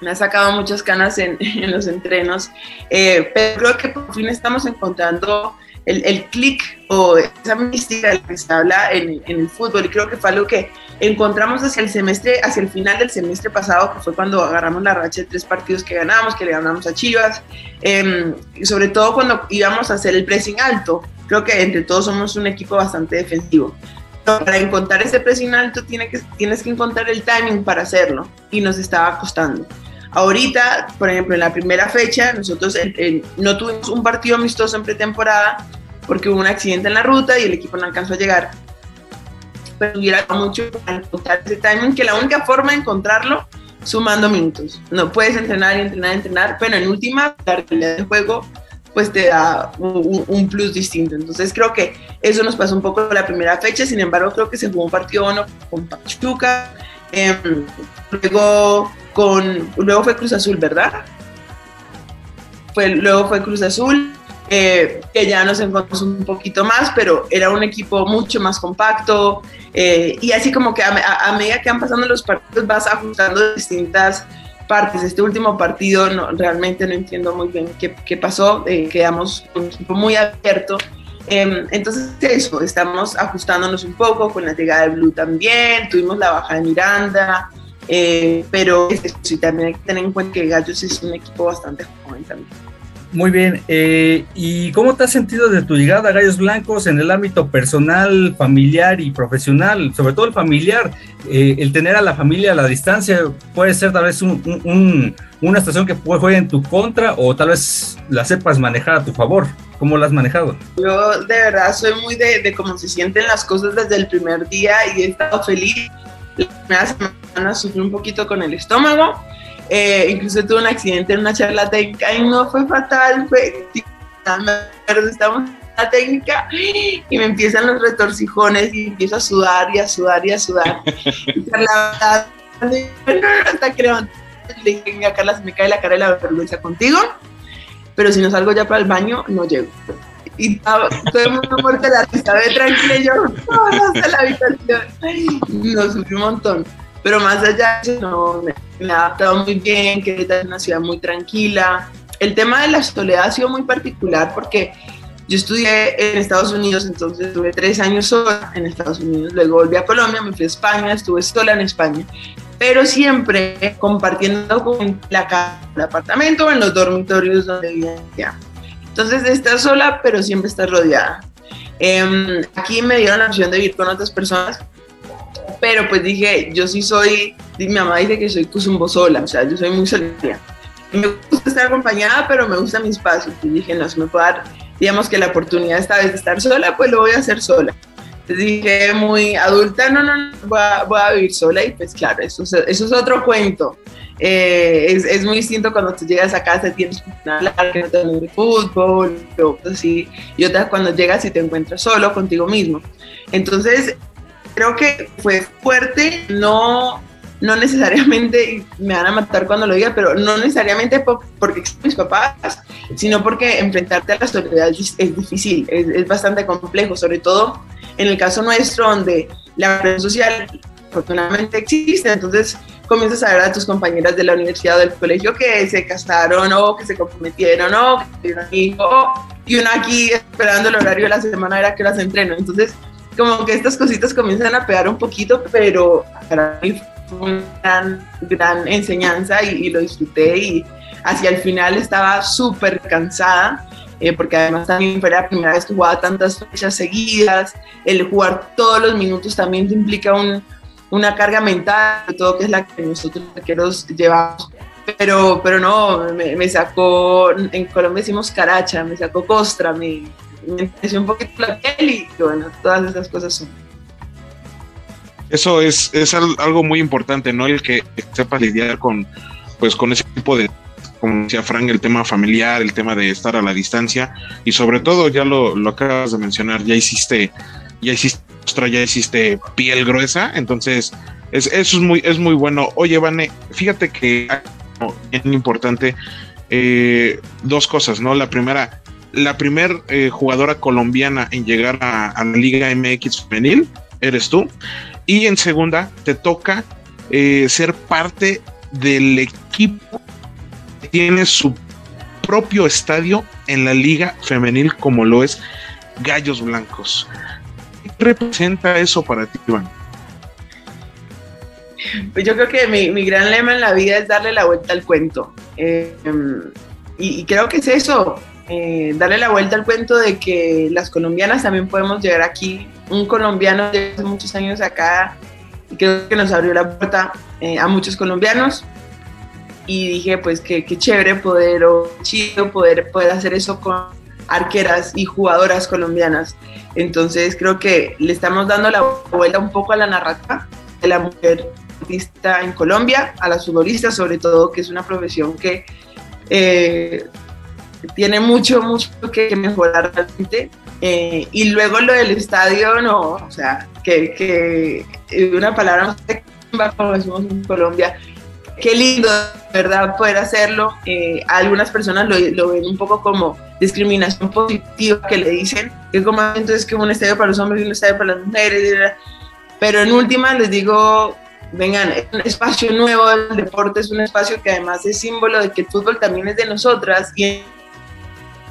Me ha sacado muchas canas en, en los entrenos, eh, pero creo que por fin estamos encontrando el, el clic o esa mística de la que se habla en, en, el fútbol. Y creo que fue algo que encontramos hacia el semestre, hacia el final del semestre pasado, que fue cuando agarramos la racha de tres partidos que ganamos, que le ganamos a Chivas, eh, y sobre todo cuando íbamos a hacer el pressing alto. Creo que entre todos somos un equipo bastante defensivo. Para encontrar ese pressing alto tiene que, tienes que encontrar el timing para hacerlo y nos estaba costando. Ahorita, por ejemplo, en la primera fecha, nosotros no tuvimos un partido amistoso en pretemporada porque hubo un accidente en la ruta y el equipo no alcanzó a llegar. Pero hubiera mucho para encontrar ese timing, que la única forma de encontrarlo sumando minutos. No puedes entrenar y entrenar y entrenar, pero en última, la realidad del juego pues te da un, plus distinto. Entonces creo que eso nos pasó un poco la primera fecha, sin embargo creo que se jugó un partido bueno con Pachuca, em, luego con, luego fue Cruz Azul, ¿verdad? Fue, luego fue Cruz Azul, eh, que ya nos encontramos un poquito más, pero era un equipo mucho más compacto eh, y así como que a, medida que van pasando los partidos vas ajustando distintas partes. Este último partido no, realmente no entiendo muy bien qué, qué pasó, eh, quedamos un equipo muy abierto. Em, entonces eso, estamos ajustándonos un poco con la llegada de Blue también, tuvimos la baja de Miranda, eh, pero sí, también hay que tener en cuenta que Gallos es un equipo bastante joven también. Muy bien, eh, ¿y cómo te has sentido de tu llegada a Gallos Blancos en el ámbito personal, familiar y profesional? Sobre todo el familiar, eh, el tener a la familia a la distancia puede ser tal vez una estación que puede jugar en tu contra o tal vez la sepas manejar a tu favor. ¿Cómo la has manejado? Yo de verdad soy muy de, de cómo se sienten las cosas desde el primer día y he estado feliz la primera semana sufrí un poquito con el estómago. Eh, incluso tuve un accidente en una charla técnica y no fue fatal, fue estamos en la técnica y me empiezan los retorcijones y empiezo a sudar y a sudar y a sudar. y Carla, hasta que le dije, Carla, se me cae la cara de la vergüenza contigo, pero si no salgo ya para el baño, no llego y todo el mundo muerto la risa, ve tranquila, yo, no, no sé la habitación. Nos sufrí un montón. Pero más allá no, me, he adaptado muy bien, que es una ciudad muy tranquila. El tema de la soledad ha sido muy particular porque yo estudié en Estados Unidos, entonces estuve tres años sola en Estados Unidos, luego volví a Colombia, me fui a España, estuve sola en España, pero siempre compartiendo con la casa, el apartamento o en los dormitorios donde vivía. Entonces estás sola, pero siempre estás rodeada. Em, aquí me dieron la opción de vivir con otras personas, pero pues dije, yo sí soy, mi mamá dice que soy cusumbo sola, o sea, yo soy muy solitaria. Me gusta estar acompañada, pero me gusta mi espacio. Y dije, no, si me puedo dar, digamos que la oportunidad esta vez de estar sola, pues lo voy a hacer sola. Dije, muy adulta, no, no, no voy, a, vivir sola y pues claro, eso, es otro cuento. Eh, es, es, muy distinto cuando tú llegas a casa y tienes que hablar, que no te fútbol, así, y otra cuando llegas y te encuentras solo contigo mismo. Entonces, creo que fue fuerte, no, no necesariamente, me van a matar cuando lo diga, pero no necesariamente porque mis papás, sino porque enfrentarte a la soledad es, difícil, es, bastante complejo, sobre todo en el caso nuestro, donde la red social afortunadamente existe, entonces comienzas a ver a tus compañeras de la universidad o del colegio que se casaron o que se comprometieron o que tuvieron hijos y uno aquí esperando el horario de la semana era que las entreno. Entonces, como que estas cositas comienzan a pegar un poquito, pero para mí fue una gran, gran enseñanza y, y lo disfruté y hacia el final estaba súper cansada eh, porque además también fue la primera vez que jugaba tantas fechas seguidas, el jugar todos los minutos también implica un, una carga mental, todo que es la que nosotros arqueros llevamos. Pero, pero no, me, sacó, en Colombia decimos caracha, me sacó costra, me, me un poquito la piel y bueno, todas esas cosas son. Eso es, es algo muy importante, ¿no? El que sepa lidiar con, pues, con ese tipo de como decía Frank, el tema familiar, el tema de estar a la distancia y sobre todo, ya lo, lo acabas de mencionar, ya hiciste, ya hiciste, ya hiciste piel gruesa, entonces es, eso es muy, es muy bueno. Oye, Vane, fíjate que es importante eh, dos cosas, ¿no? La primera, la primer eh, jugadora colombiana en llegar a, a, la Liga MX femenil eres tú. Y en segunda, te toca eh, ser parte del equipo tiene su propio estadio en la liga femenil como lo es Gallos Blancos. ¿Qué representa eso para ti, Iván? Pues yo creo que mi, gran lema en la vida es darle la vuelta al cuento. Eh, y, creo que es eso, eh, darle la vuelta al cuento de que las colombianas también podemos llegar aquí. Un colombiano de hace muchos años acá y creo que nos abrió la puerta eh, a muchos colombianos y dije pues que, chévere poder o chido poder, poder hacer eso con arqueras y jugadoras colombianas. Entonces creo que le estamos dando la vuelta un poco a la narrativa de la mujer artista en Colombia, a las futbolistas sobre todo, que es una profesión que eh, tiene mucho, mucho que, mejorar realmente. Eh, y luego lo del estadio, no, o sea, que, que una palabra como decimos en Colombia, qué lindo, ¿verdad?, poder hacerlo. Eh, algunas personas lo, ven un poco como discriminación positiva que le dicen, que como entonces que un estadio para los hombres y un estadio para las mujeres, pero en última les digo, vengan, es un espacio nuevo, el deporte es un espacio que además es símbolo de que el fútbol también es de nosotras y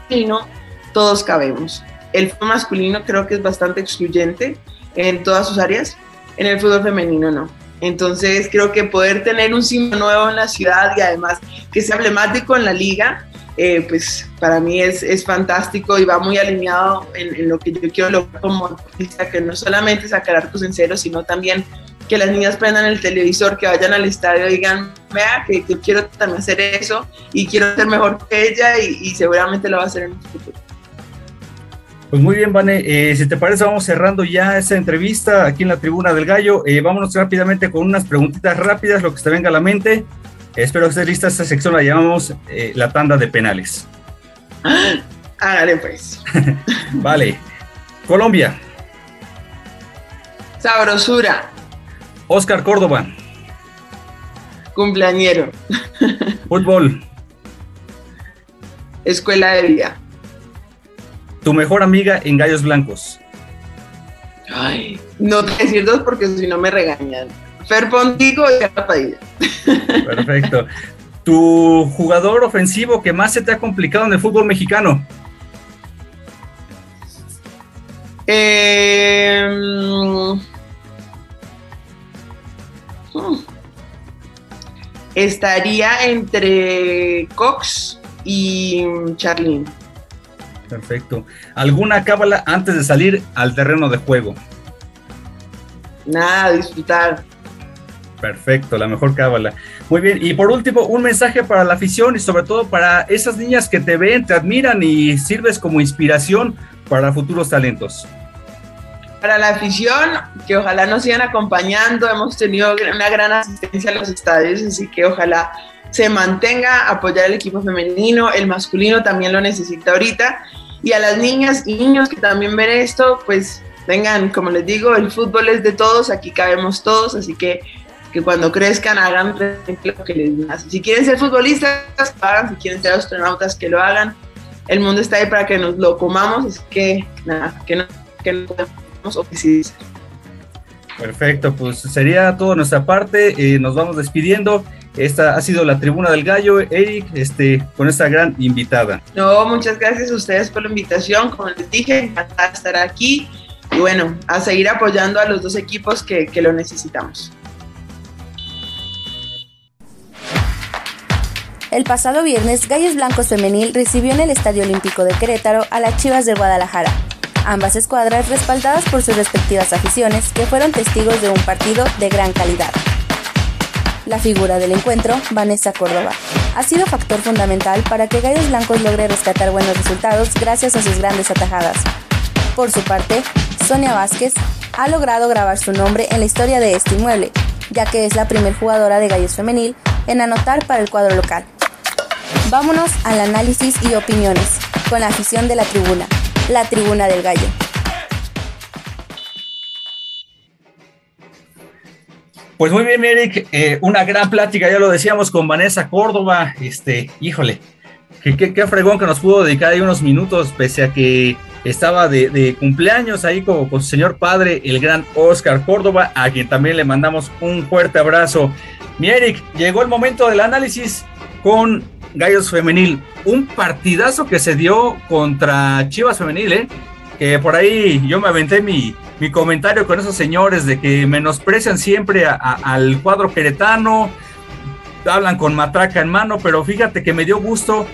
en no todos cabemos. El fútbol masculino creo que es bastante excluyente en todas sus áreas, en el fútbol femenino no entonces creo que poder tener un símbolo nuevo en la ciudad y además que sea emblemático en la liga, eh, pues para mí es, es, fantástico y va muy alineado en, lo que yo quiero lograr como artista, que no solamente sacar arcos en cero, sino también que las niñas prendan el televisor, que vayan al estadio y digan, vea, que, yo quiero también hacer eso y quiero ser mejor que ella y, y seguramente lo va a hacer en el futuro. Pues muy bien, Vane, eh, si te parece, vamos cerrando ya esa entrevista aquí en la Tribuna del Gallo. Eh, vámonos rápidamente con unas preguntitas rápidas, lo que te venga a la mente. espero que estés lista. Esta sección la llamamos eh, la tanda de penales. Hágale pues. vale. Colombia. Sabrosura. Oscar Córdoba. Cumpleañero. Fútbol. Escuela de vida. Tu mejor amiga en Gallos Blancos. Ay, no te decir dos porque si no me regañan. Fer Pontigo y Ana Padilla. Perfecto. ¿Tu jugador ofensivo que más se te ha complicado en el fútbol mexicano? Eh, estaría entre Cox y Charlene. Perfecto. ¿Alguna cábala antes de salir al terreno de juego? Nada, disfrutar. Perfecto, la mejor cábala. Muy bien, y por último, un mensaje para la afición y sobre todo para esas niñas que te ven, te admiran y sirves como inspiración para futuros talentos. Para la afición, que ojalá nos sigan acompañando, hemos tenido una gran asistencia a los estadios, así que ojalá se mantenga, apoyar al equipo femenino, el masculino también lo necesita ahorita. Y a las niñas y niños que también ven esto, pues vengan, como les digo, el fútbol es de todos, aquí cabemos todos, así que que cuando crezcan hagan lo que les nace. Si quieren ser futbolistas, lo hagan, si quieren ser astronautas, que lo hagan. El mundo está ahí para que nos lo comamos, así que nada, que no, que no. Perfecto, pues sería todo nuestra parte, eh, nos vamos despidiendo. Esta ha sido la Tribuna del Gallo, Eric, este, con esta gran invitada. No, muchas gracias a ustedes por la invitación. Como les dije, encantada de estar aquí. Y bueno, a seguir apoyando a los dos equipos que, que lo necesitamos. El pasado viernes, Gallos Blancos Femenil recibió en el Estadio Olímpico de Querétaro a las Chivas de Guadalajara, ambas escuadras respaldadas por sus respectivas aficiones que fueron testigos de un partido de gran calidad. La figura del encuentro, Vanessa Córdoba, ha sido factor fundamental para que Gallos Blancos logre rescatar buenos resultados gracias a sus grandes atajadas. Por su parte, Sonia Vázquez ha logrado grabar su nombre en la historia de este inmueble, ya que es la primer jugadora de Gallos Femenil en anotar para el cuadro local. Vámonos al análisis y opiniones, con la afición de la tribuna, la tribuna del gallo. Pues muy bien, Eric, eh, una gran plática, ya lo decíamos con Vanessa Córdoba, este, híjole, qué, qué, fregón que nos pudo dedicar ahí unos minutos, pese a que estaba de, cumpleaños ahí con, con, su señor padre, el gran Oscar Córdoba, a quien también le mandamos un fuerte abrazo. Mi Eric, llegó el momento del análisis con Gallos Femenil. Un partidazo que se dio contra Chivas Femenil, ¿eh? Que por ahí yo me aventé mi, mi comentario con esos señores de que menosprecian siempre al cuadro queretano, hablan con matraca en mano, pero fíjate que me dio gusto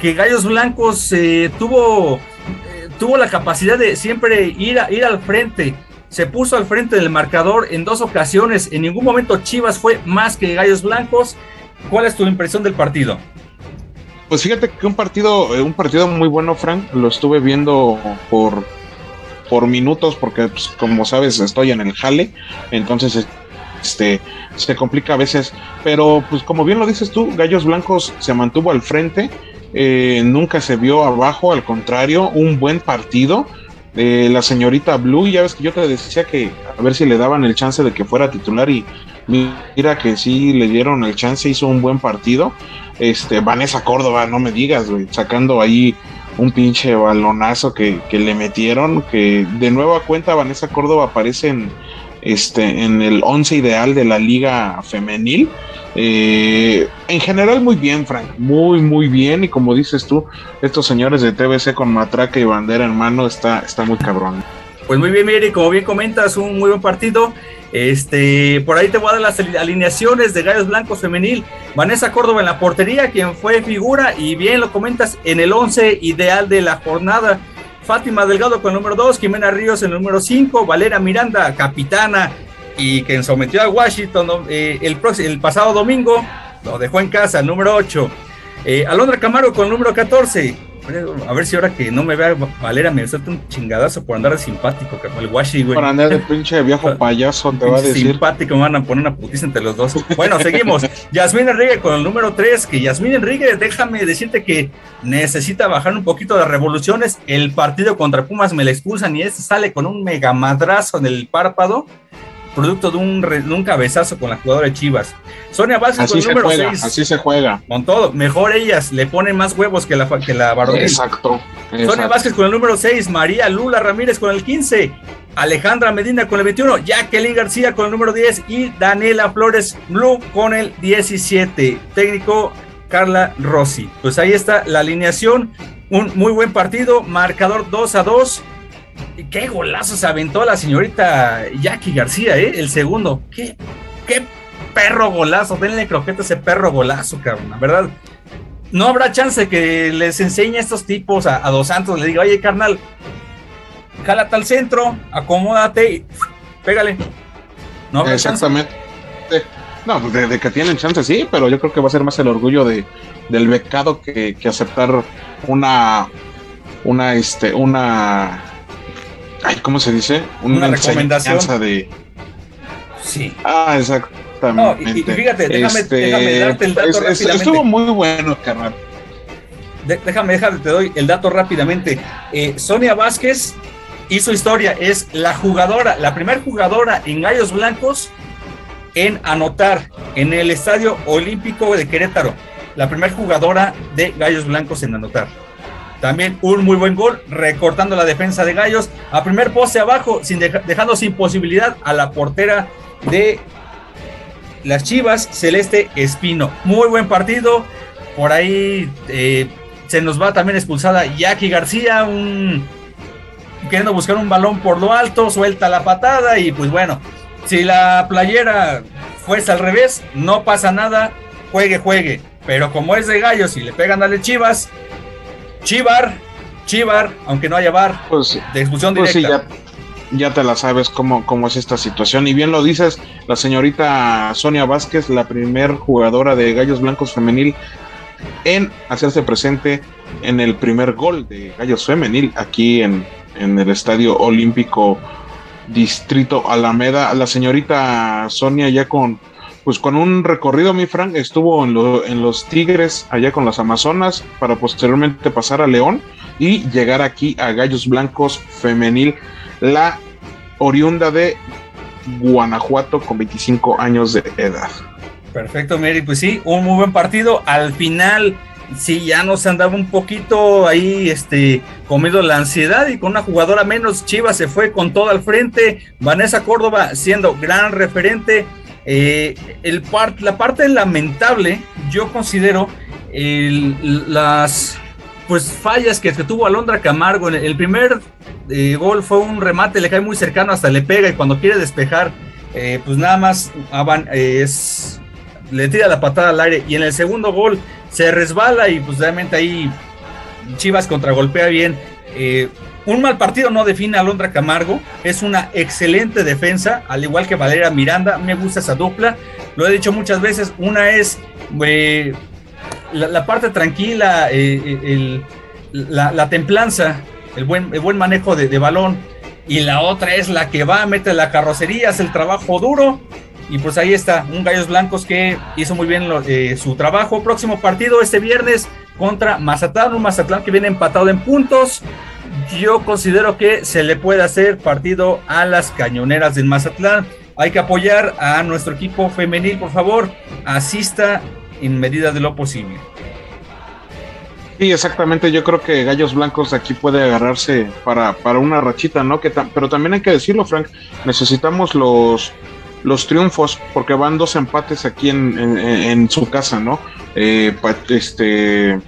que Gallos Blancos eh, tuvo, eh, tuvo la capacidad de siempre ir, ir al frente. Se puso al frente del marcador en dos ocasiones. En ningún momento Chivas fue más que Gallos Blancos. ¿Cuál es tu impresión del partido? Pues fíjate que un partido, eh, un partido muy bueno, Frank. Lo estuve viendo por, por minutos, porque pues, como sabes, estoy en el jale. Entonces, este se complica a veces. Pero, pues, como bien lo dices tú, Gallos Blancos se mantuvo al frente. Eh, nunca se vio abajo, al contrario, un buen partido. Eh, la señorita Blue, ya ves que yo te decía que a ver si le daban el chance de que fuera titular y mira que sí le dieron el chance, hizo un buen partido. Este, Vanessa Córdoba, no me digas, sacando ahí un pinche balonazo que, le metieron, que de nueva cuenta Vanessa Córdoba aparece en, este, en el once ideal de la liga femenil. Eh, en general muy bien, Frank, muy, muy bien. Y como dices tú, estos señores de TBC con matraca y bandera en mano está, está muy cabrón. Pues muy bien, Miri, como bien comentas, un muy buen partido. Este, por ahí te voy a dar las alineaciones de Gallos Blancos Femenil. Vanessa Córdoba en la portería, quien fue figura, y bien lo comentas, en el 11 ideal de la jornada. Fátima Delgado con el número 2, Jimena Ríos en el número 5, Valera Miranda, capitana, y quien sometió a Washington eh, el, pasado domingo, lo dejó en casa, el número 8. Eh, Alondra Camaro con el número 14, a ver si ahora que no me vea Valera me suelta un chingadazo por andar de simpático, el washi, güey. Por andar de pinche viejo payaso, te va a decir. Simpático, me van a poner una putiza entre los dos. Bueno, seguimos. Yasmín Enrique con el número 3, que Yasmín Enrique, déjame decirte que necesita bajar un poquito de revoluciones. El partido contra Pumas me la expulsan y este sale con un mega madrazo en el párpado producto de un, un cabezazo con la jugadora de Chivas. Sonia Vázquez con el número 6. Así se juega. Con todo, mejor ellas, le ponen más huevos que la, que la Exacto, Sonia Vázquez con el número 6, María Lula Ramírez con el 15, Alejandra Medina con el 21, Jacqueline García con el número 10 y Daniela Flores Blue con el 17. Técnico Carla Rossi. Pues ahí está la alineación. Un muy buen partido, marcador 2 a 2 qué golazo se aventó la señorita Jackie García, ¿eh? El segundo. Qué, qué perro golazo. Denle croqueta a ese perro golazo, cabrón. La verdad, no habrá chance que les enseñe a estos tipos, a, Dos Santos, le diga, oye, carnal, jálate al centro, acomódate y pégale. Exactamente. No, pues de, que tienen chance, sí, pero yo creo que va a ser más el orgullo de, del becado que, que aceptar una, una, este, una ay, ¿cómo se dice? Una, recomendación de. Sí. Ah, exactamente. No, y, fíjate, déjame, este, déjame, darte el dato rápidamente. Estuvo muy bueno, carnal. déjame, déjame, te doy el dato rápidamente. Eh, Sonia Vázquez hizo historia, es la jugadora, la primera jugadora en Gallos Blancos en anotar en el Estadio Olímpico de Querétaro. La primera jugadora de Gallos Blancos en anotar. También un muy buen gol, recortando la defensa de Gallos a primer poste abajo, sin dejando sin posibilidad a la portera de las Chivas, Celeste Espino. Muy buen partido. Por ahí eh, se nos va también expulsada Jackie García, un, queriendo buscar un balón por lo alto, suelta la patada y pues bueno, si la playera fuese al revés, no pasa nada, juegue, juegue. pero como es de gallos y le pegan a las chivas, chivar, chivar, aunque no haya bar, Pues, de expulsión pues sí, ya, ya te la sabes cómo, cómo es esta situación. Y bien lo dices, la señorita Sonia Vázquez, la primer jugadora de Gallos Blancos Femenil en hacerse presente en el primer gol de Gallos Femenil aquí en, en el Estadio Olímpico Distrito Alameda. La señorita Sonia ya con pues con un recorrido, mi Frank, estuvo en, en los Tigres, allá con las Amazonas, para posteriormente pasar a León y llegar aquí a Gallos Blancos Femenil, la oriunda de Guanajuato con 25 años de edad. Perfecto, Mary. Pues sí, un muy buen partido. Al final, sí, ya nos andaba un poquito ahí, este, comido la ansiedad y con una jugadora menos, Chivas se fue con todo al frente. Vanessa Córdoba siendo gran referente. Eh, el par- la parte lamentable, yo considero las pues fallas que, tuvo Alondra Camargo. El, primer eh, gol fue un remate, le cae muy cercano, hasta le pega y cuando quiere despejar, eh, pues nada más eh, es le tira la patada al aire y en el segundo gol se resbala y pues realmente ahí Chivas contragolpea bien. Eh, un mal partido no define a Londra Camargo, es una excelente defensa, al igual que Valeria Miranda, me gusta esa dupla, lo he dicho muchas veces, una es eh, la, parte tranquila, eh, el- la, la templanza, el buen, manejo de, balón, y la otra es la que va, mete la carrocería, hace el trabajo duro, y pues ahí está, un Gallos Blancos que hizo muy bien eh, su trabajo. Próximo partido este viernes contra Mazatlán, un Mazatlán que viene empatado en puntos. Yo considero que se le puede hacer partido a las cañoneras del Mazatlán. Hay que apoyar a nuestro equipo femenil, por favor. Asista en medida de lo posible. Sí, exactamente. Yo creo que Gallos Blancos aquí puede agarrarse para, para una rachita, ¿no? Pero también hay que decirlo, Frank. Necesitamos los, los triunfos porque van dos empates aquí en, en- en su casa, ¿no? Eh, este.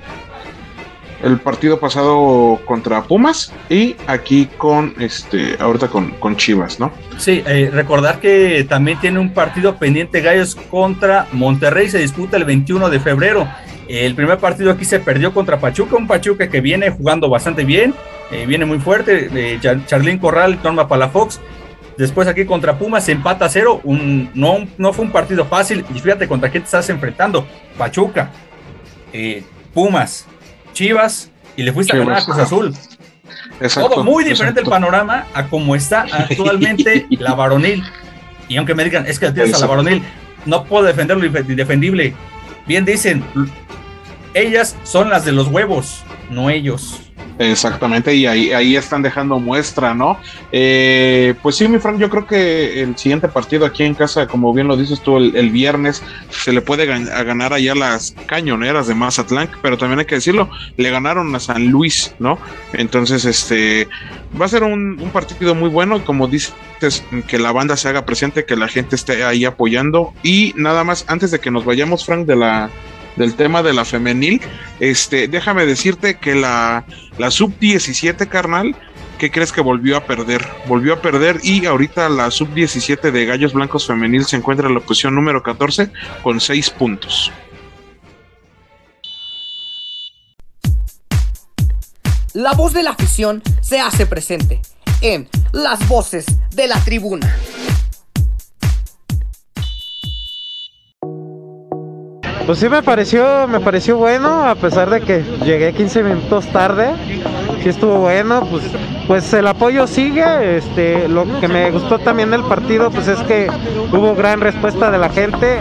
El partido pasado contra Pumas y aquí con este, ahorita con, con Chivas, ¿no? Sí, eh, recordar que también tiene un partido pendiente Gallos contra Monterrey, se disputa el 21 de febrero. El primer partido aquí se perdió contra Pachuca, un Pachuca que viene jugando bastante bien, eh, viene muy fuerte, eh, Char- Charlín Corral, Norma Palafox. Después aquí contra Pumas empata a cero, un, no, no fue un partido fácil y fíjate contra quién te estás enfrentando, Pachuca, eh, Pumas, Chivas y le fuiste a ganar a Cruz Azul. Exacto, Todo muy diferente el panorama a como está actualmente la varonil. Y aunque me digan, es que tienes a la varonil, no puedo defender lo indefendible. Bien dicen, ellas son las de los huevos, no ellos. Exactamente, y ahí, ahí están dejando muestra, ¿no? Eh, pues sí, mi Frank, yo creo que el siguiente partido aquí en casa, como bien lo dices tú, el, viernes, se le puede a ganar allá las cañoneras de Mazatlán, pero también hay que decirlo, le ganaron a San Luis, ¿no? Entonces, este, va a ser un, partido muy bueno, como dices, que la banda se haga presente, que la gente esté ahí apoyando, y nada más, antes de que nos vayamos, Frank, de la del tema de la femenil, este, déjame decirte que la, la sub 17, carnal, ¿qué crees que volvió a perder? Volvió a perder y ahorita la sub 17 de Gallos Blancos Femenil se encuentra en la posición número 14 con 6 puntos. La voz de la afición se hace presente en Las Voces de la Tribuna. Pues sí me pareció, me pareció bueno, a pesar de que llegué 15 minutos tarde. Sí estuvo bueno, pues, pues el apoyo sigue. Este, lo que me gustó también del partido, pues es que hubo gran respuesta de la gente.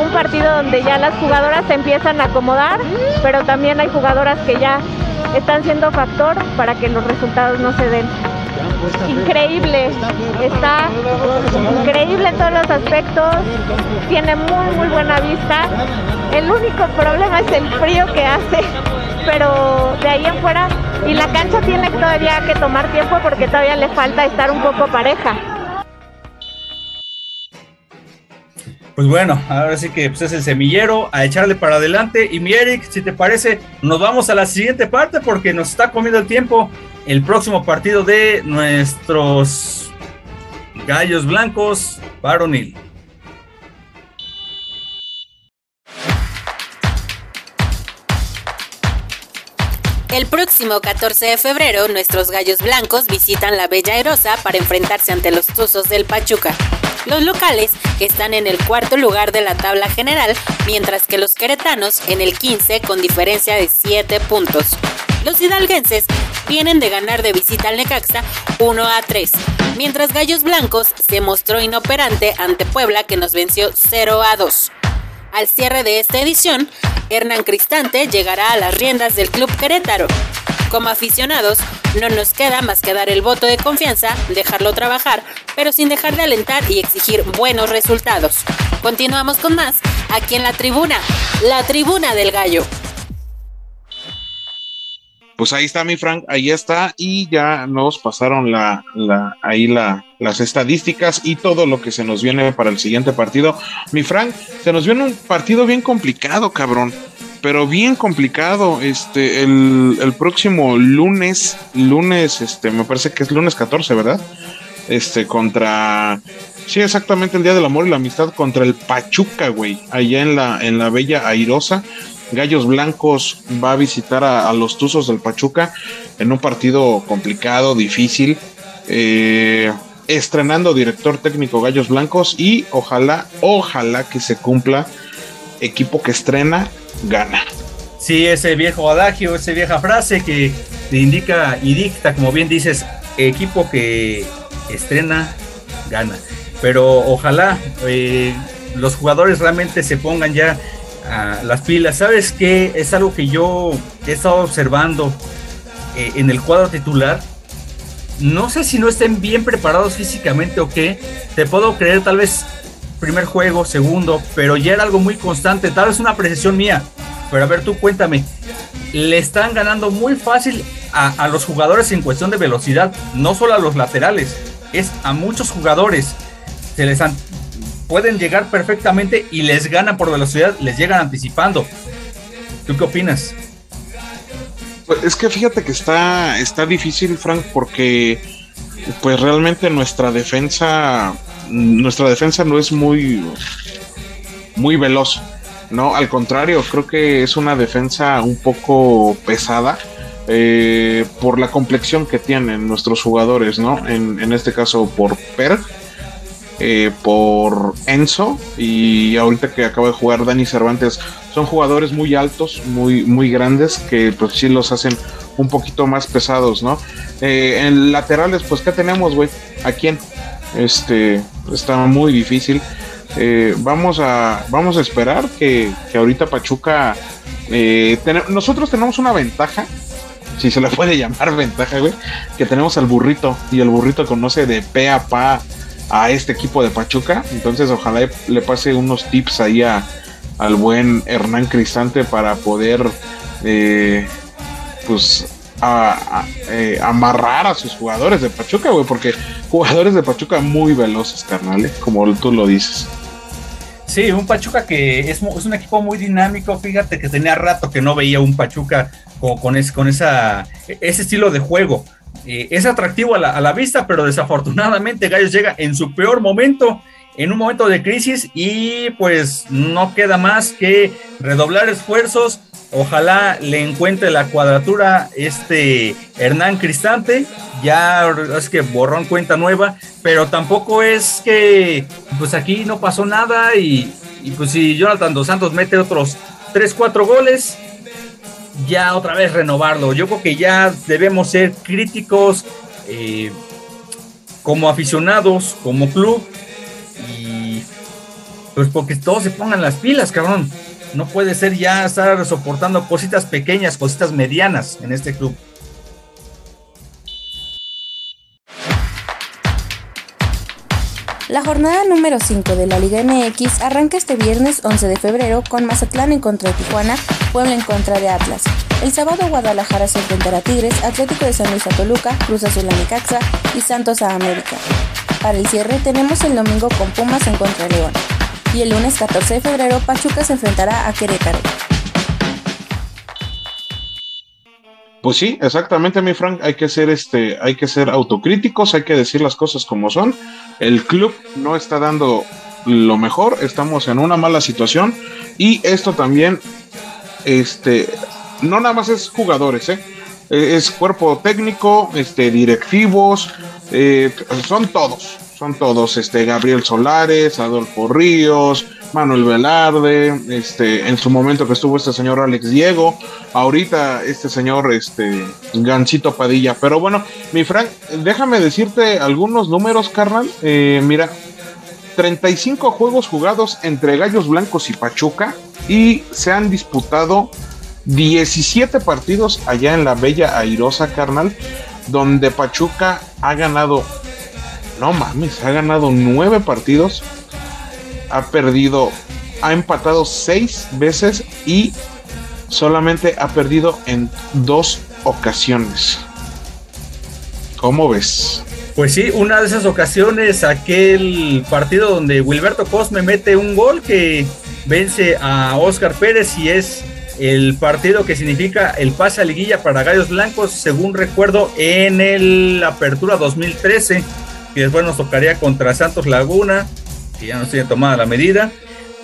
un partido donde ya las jugadoras se empiezan a acomodar, pero también hay jugadoras que ya están siendo factor para que los resultados no se den. Increíble, está increíble en todos los aspectos, tiene muy muy buena vista. El único problema es el frío que hace, pero de ahí en fuera, y la cancha tiene todavía que tomar tiempo porque todavía le falta estar un poco pareja. Pues bueno, ahora sí que pues, es el semillero, a echarle para adelante. Y mi Eric, si te parece, nos vamos a la siguiente parte porque nos está comiendo el tiempo el próximo partido de nuestros Gallos Blancos varonil. El próximo 14 de febrero, nuestros Gallos Blancos visitan la Bella Erosa para enfrentarse ante los Tuzos del Pachuca. Los locales están en el cuarto lugar de la tabla general, mientras que los queretanos en el 15 con diferencia de 7 puntos. Los hidalguenses vienen de ganar de visita al Necaxa 1 a 3, mientras Gallos Blancos se mostró inoperante ante Puebla que nos venció 0 a 2. Al cierre de esta edición, Hernán Cristante llegará a las riendas del Club Querétaro. Como aficionados, no nos queda más que dar el voto de confianza, dejarlo trabajar, pero sin dejar de alentar y exigir buenos resultados. Continuamos con más aquí en la tribuna, la tribuna del gallo. Pues ahí está mi Frank, ahí está y ya nos pasaron la, la ahí la, las estadísticas y todo lo que se nos viene para el siguiente partido. Mi Frank, se nos viene un partido bien complicado, cabrón, pero bien complicado. Este, el, el próximo lunes, lunes, este, me parece que es lunes 14, ¿verdad? Este, contra Sí, exactamente el Día del Amor y la Amistad contra el Pachuca, güey, allá en la, en la Bella Airosa. Gallos Blancos va a visitar a, los Tuzos del Pachuca en un partido complicado, difícil. Eh, estrenando director técnico Gallos Blancos y ojalá, ojalá que se cumpla. Equipo que estrena, gana. Sí, ese viejo adagio, esa vieja frase que indica y dicta, como bien dices, equipo que estrena, gana pero ojalá eh, los jugadores realmente se pongan ya a las pilas. ¿Sabes qué? Es algo que yo he estado observando eh, en el cuadro titular. No sé si no estén bien preparados físicamente o qué. Te puedo creer tal vez primer juego, segundo, pero ya era algo muy constante. Tal vez una apreciación mía. Pero a ver, tú cuéntame. Le están ganando muy fácil a, a los jugadores en cuestión de velocidad, no solo a los laterales, es a muchos jugadores se les pueden llegar perfectamente y les ganan por velocidad, les llegan anticipando. ¿Tú qué opinas? Pues es que fíjate que está, está difícil, Frank, porque pues realmente nuestra defensa, nuestra defensa no es muy, muy veloz, ¿no? Al contrario, creo que es una defensa un poco pesada. Eh, por la complexión que tienen nuestros jugadores, ¿no? En, en este caso por Per, eh, por Enzo y ahorita que acaba de jugar Dani Cervantes, son jugadores muy altos, muy, muy grandes que pues sí los hacen un poquito más pesados, ¿no? Eh, en laterales, pues ¿qué tenemos, güey? ¿A quién? Este, está muy difícil. Eh, vamos a vamos a esperar que, que ahorita Pachuca nosotros tenemos una ventaja si se le puede llamar ventaja, güey, que tenemos al burrito y el burrito conoce de pe a pa a este equipo de Pachuca. Entonces, ojalá le pase unos tips ahí al buen Hernán Cristante para poder, eh, pues, eh, amarrar a sus jugadores de Pachuca, güey, porque jugadores de Pachuca muy veloces, carnal, ¿eh? como tú lo dices. Sí, un Pachuca que es, un equipo muy dinámico. Fíjate que tenía rato que no veía un Pachuca con, con, esa, ese estilo de juego. Eh, es atractivo a la, vista, pero desafortunadamente Gallos llega en su peor momento, en un momento de crisis y pues no queda más que redoblar esfuerzos. Ojalá le encuentre la cuadratura este Hernán Cristante. Ya es que borrón cuenta nueva, pero tampoco es que pues aquí no pasó nada y, pues si Jonathan Dos Santos mete otros 3, 4 goles, ya otra vez renovarlo. Yo creo que ya debemos ser críticos eh, como aficionados, como club, y pues porque todos se pongan las pilas, cabrón. No puede ser ya estar soportando cositas pequeñas, cositas medianas en este club. Jornada número 5 de la Liga MX arranca este viernes 11 de febrero con Mazatlán en contra de Tijuana, Puebla en contra de Atlas. El sábado Guadalajara se enfrentará a Tigres, Atlético de San Luis a Toluca, Cruz Azul a Necaxa y Santos a América. Para el cierre tenemos el domingo con Pumas en contra de León. Y el lunes 14 de febrero Pachuca se enfrentará a Querétaro. Pues sí, exactamente, mi Frank. Hay que ser este, hay que ser autocríticos, hay que decir las cosas como son. El club no está dando lo mejor, estamos en una mala situación y esto también, este, no nada más es jugadores, ¿eh? eh, es cuerpo técnico, este, directivos, eh, son todos, son todos, este, Gabriel Solares, Adolfo Ríos, Manuel Velarde, este, en su momento que estuvo este señor Alex Diego, ahorita este señor, este, Gancito Padilla, pero bueno, mi Frank, déjame decirte algunos números, carnal, eh, mira, 35 juegos jugados entre Gallos Blancos y Pachuca y se han disputado 17 partidos allá en la bella airosa carnal, donde Pachuca ha ganado, no mames, ha ganado 9 partidos, ha perdido, ha empatado 6 veces y solamente ha perdido en dos ocasiones. ¿Cómo ves? Pues sí, una de esas ocasiones, aquel partido donde Wilberto Cosme mete un gol que vence a Oscar Pérez y es el partido que significa el pase a liguilla para Gallos Blancos, según recuerdo, en el Apertura 2013, que después nos tocaría contra Santos Laguna, que ya no tiene tomada la medida,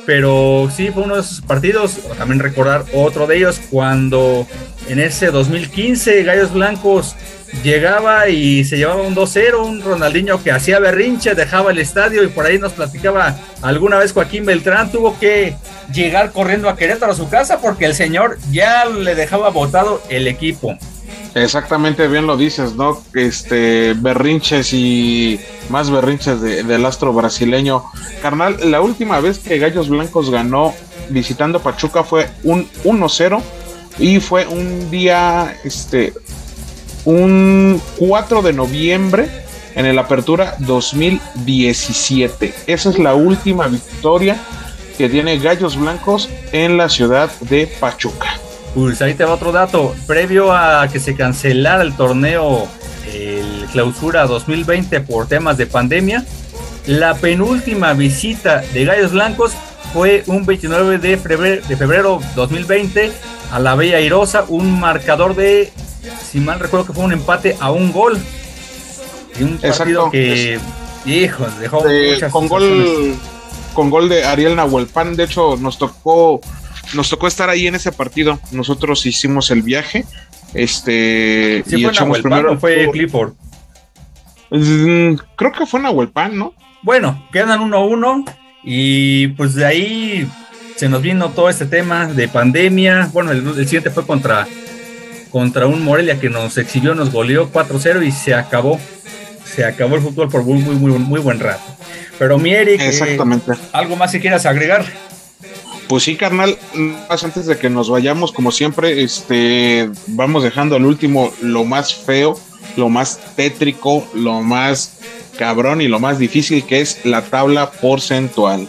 pero sí fue uno de esos partidos, también recordar otro de ellos, cuando en ese 2015 Gallos Blancos llegaba y se llevaba un 2-0, un Ronaldinho que hacía berrinche, dejaba el estadio y por ahí nos platicaba alguna vez Joaquín Beltrán tuvo que llegar corriendo a Querétaro a su casa porque el señor ya le dejaba botado el equipo. Exactamente, bien lo dices, ¿no? Este, berrinches y más berrinches del astro brasileño. Carnal, la última vez que Gallos Blancos ganó visitando Pachuca fue un 1-0 y fue un día, este, un 4 de noviembre en el Apertura 2017. Esa es la última victoria que tiene Gallos Blancos en la ciudad de Pachuca. Pues ahí te va otro dato. Previo a que se cancelara el torneo, el clausura 2020 por temas de pandemia, la penúltima visita de Gallos Blancos fue un 29 de febrero, de febrero 2020 a la Bella Irosa, un marcador de si mal recuerdo que fue un empate a un gol. Y un partido que, hijo, dejó con gol con gol de Ariel Nahuelpan. De hecho, nos tocó nos tocó estar ahí en ese partido. Nosotros hicimos el viaje. Este y fue echamos primero. fue Clifford? Mm, creo que fue Nahuelpan, ¿no? Bueno, quedan 1-1 y pues de ahí se nos vino todo este tema de pandemia. Bueno, el siguiente fue contra contra un Morelia que nos exhibió, nos goleó 4-0 y se acabó. Se acabó el fútbol por muy, muy, muy, muy buen rato. Pero mi Eric, eh, Exactamente. ¿algo más si quieras agregar? Pues sí, carnal, más antes de que nos vayamos, como siempre, este, vamos dejando al último lo más feo, lo más tétrico, lo más cabrón y lo más difícil que es la tabla porcentual.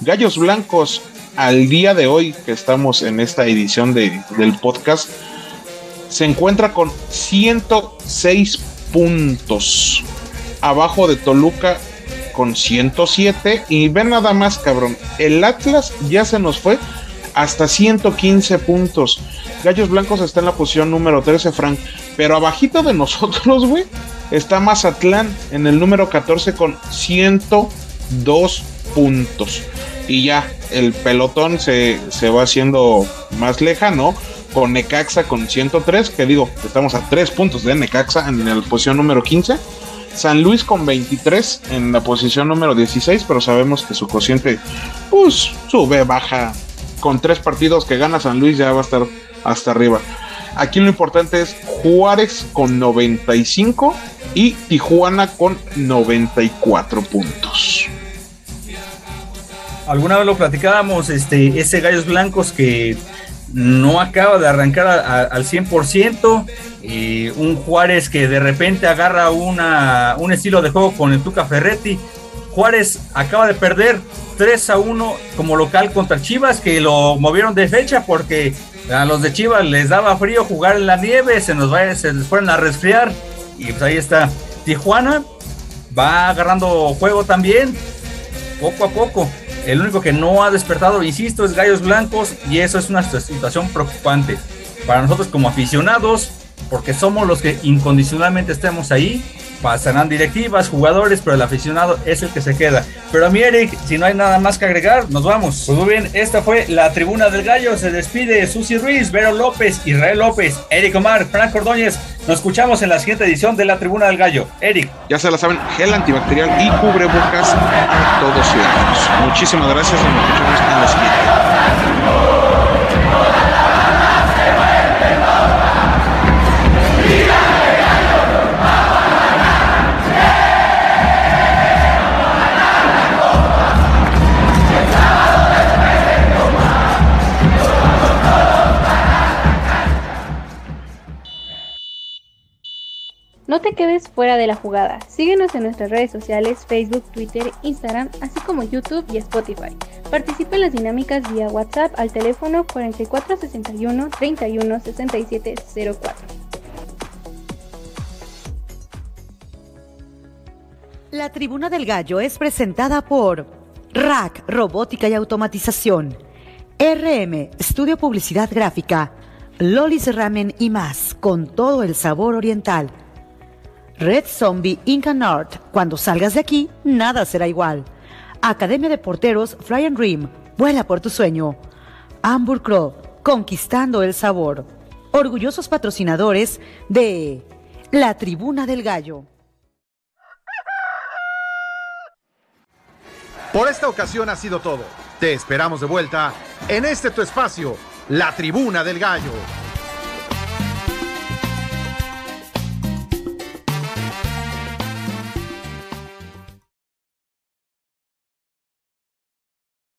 Gallos Blancos, al día de hoy que estamos en esta edición de, del podcast, se encuentra con 106 puntos. Abajo de Toluca con 107. Y ven nada más, cabrón. El Atlas ya se nos fue hasta 115 puntos. Gallos Blancos está en la posición número 13, Frank. Pero abajito de nosotros, güey, está Mazatlán en el número 14 con 102 puntos. Y ya, el pelotón se, se va haciendo más lejano con Necaxa con 103, que digo, estamos a 3 puntos de Necaxa en la posición número 15. San Luis con 23 en la posición número 16, pero sabemos que su cociente pues sube, baja. Con tres partidos que gana San Luis ya va a estar hasta arriba. Aquí lo importante es Juárez con 95 y Tijuana con 94 puntos. Alguna vez lo platicábamos, este, ese Gallos Blancos que no acaba de arrancar al 100%. Y un Juárez que de repente agarra un estilo de juego con el Tuca Ferretti. Juárez acaba de perder 3 a 1 como local contra Chivas, que lo movieron de fecha porque a los de Chivas les daba frío jugar en la nieve, se nos va, se les fueron a resfriar. Y pues ahí está. Tijuana va agarrando juego también, poco a poco. El único que no ha despertado, insisto, es Gallos Blancos y eso es una situación preocupante para nosotros como aficionados, porque somos los que incondicionalmente estemos ahí pasarán directivas, jugadores, pero el aficionado es el que se queda. Pero a mí, Eric, si no hay nada más que agregar, nos vamos. Pues muy bien, esta fue la tribuna del gallo. Se despide Susi Ruiz, Vero López, Israel López, Eric Omar, Frank Ordóñez. Nos escuchamos en la siguiente edición de la tribuna del gallo. Eric. Ya se la saben, gel antibacterial y cubrebocas a todos ciudadanos. Muchísimas gracias y nos escuchamos en la siguiente. No te quedes fuera de la jugada. Síguenos en nuestras redes sociales, Facebook, Twitter, Instagram, así como YouTube y Spotify. Participa en las dinámicas vía WhatsApp al teléfono 4461 31 67 04. La Tribuna del Gallo es presentada por Rack Robótica y Automatización, RM Estudio Publicidad Gráfica, Lolis Ramen y más, con todo el sabor oriental. Red Zombie Inca Art. Cuando salgas de aquí, nada será igual. Academia de Porteros Fly and Dream. Vuela por tu sueño. Hamburg Club. Conquistando el sabor. Orgullosos patrocinadores de La Tribuna del Gallo. Por esta ocasión ha sido todo. Te esperamos de vuelta en este tu espacio, La Tribuna del Gallo.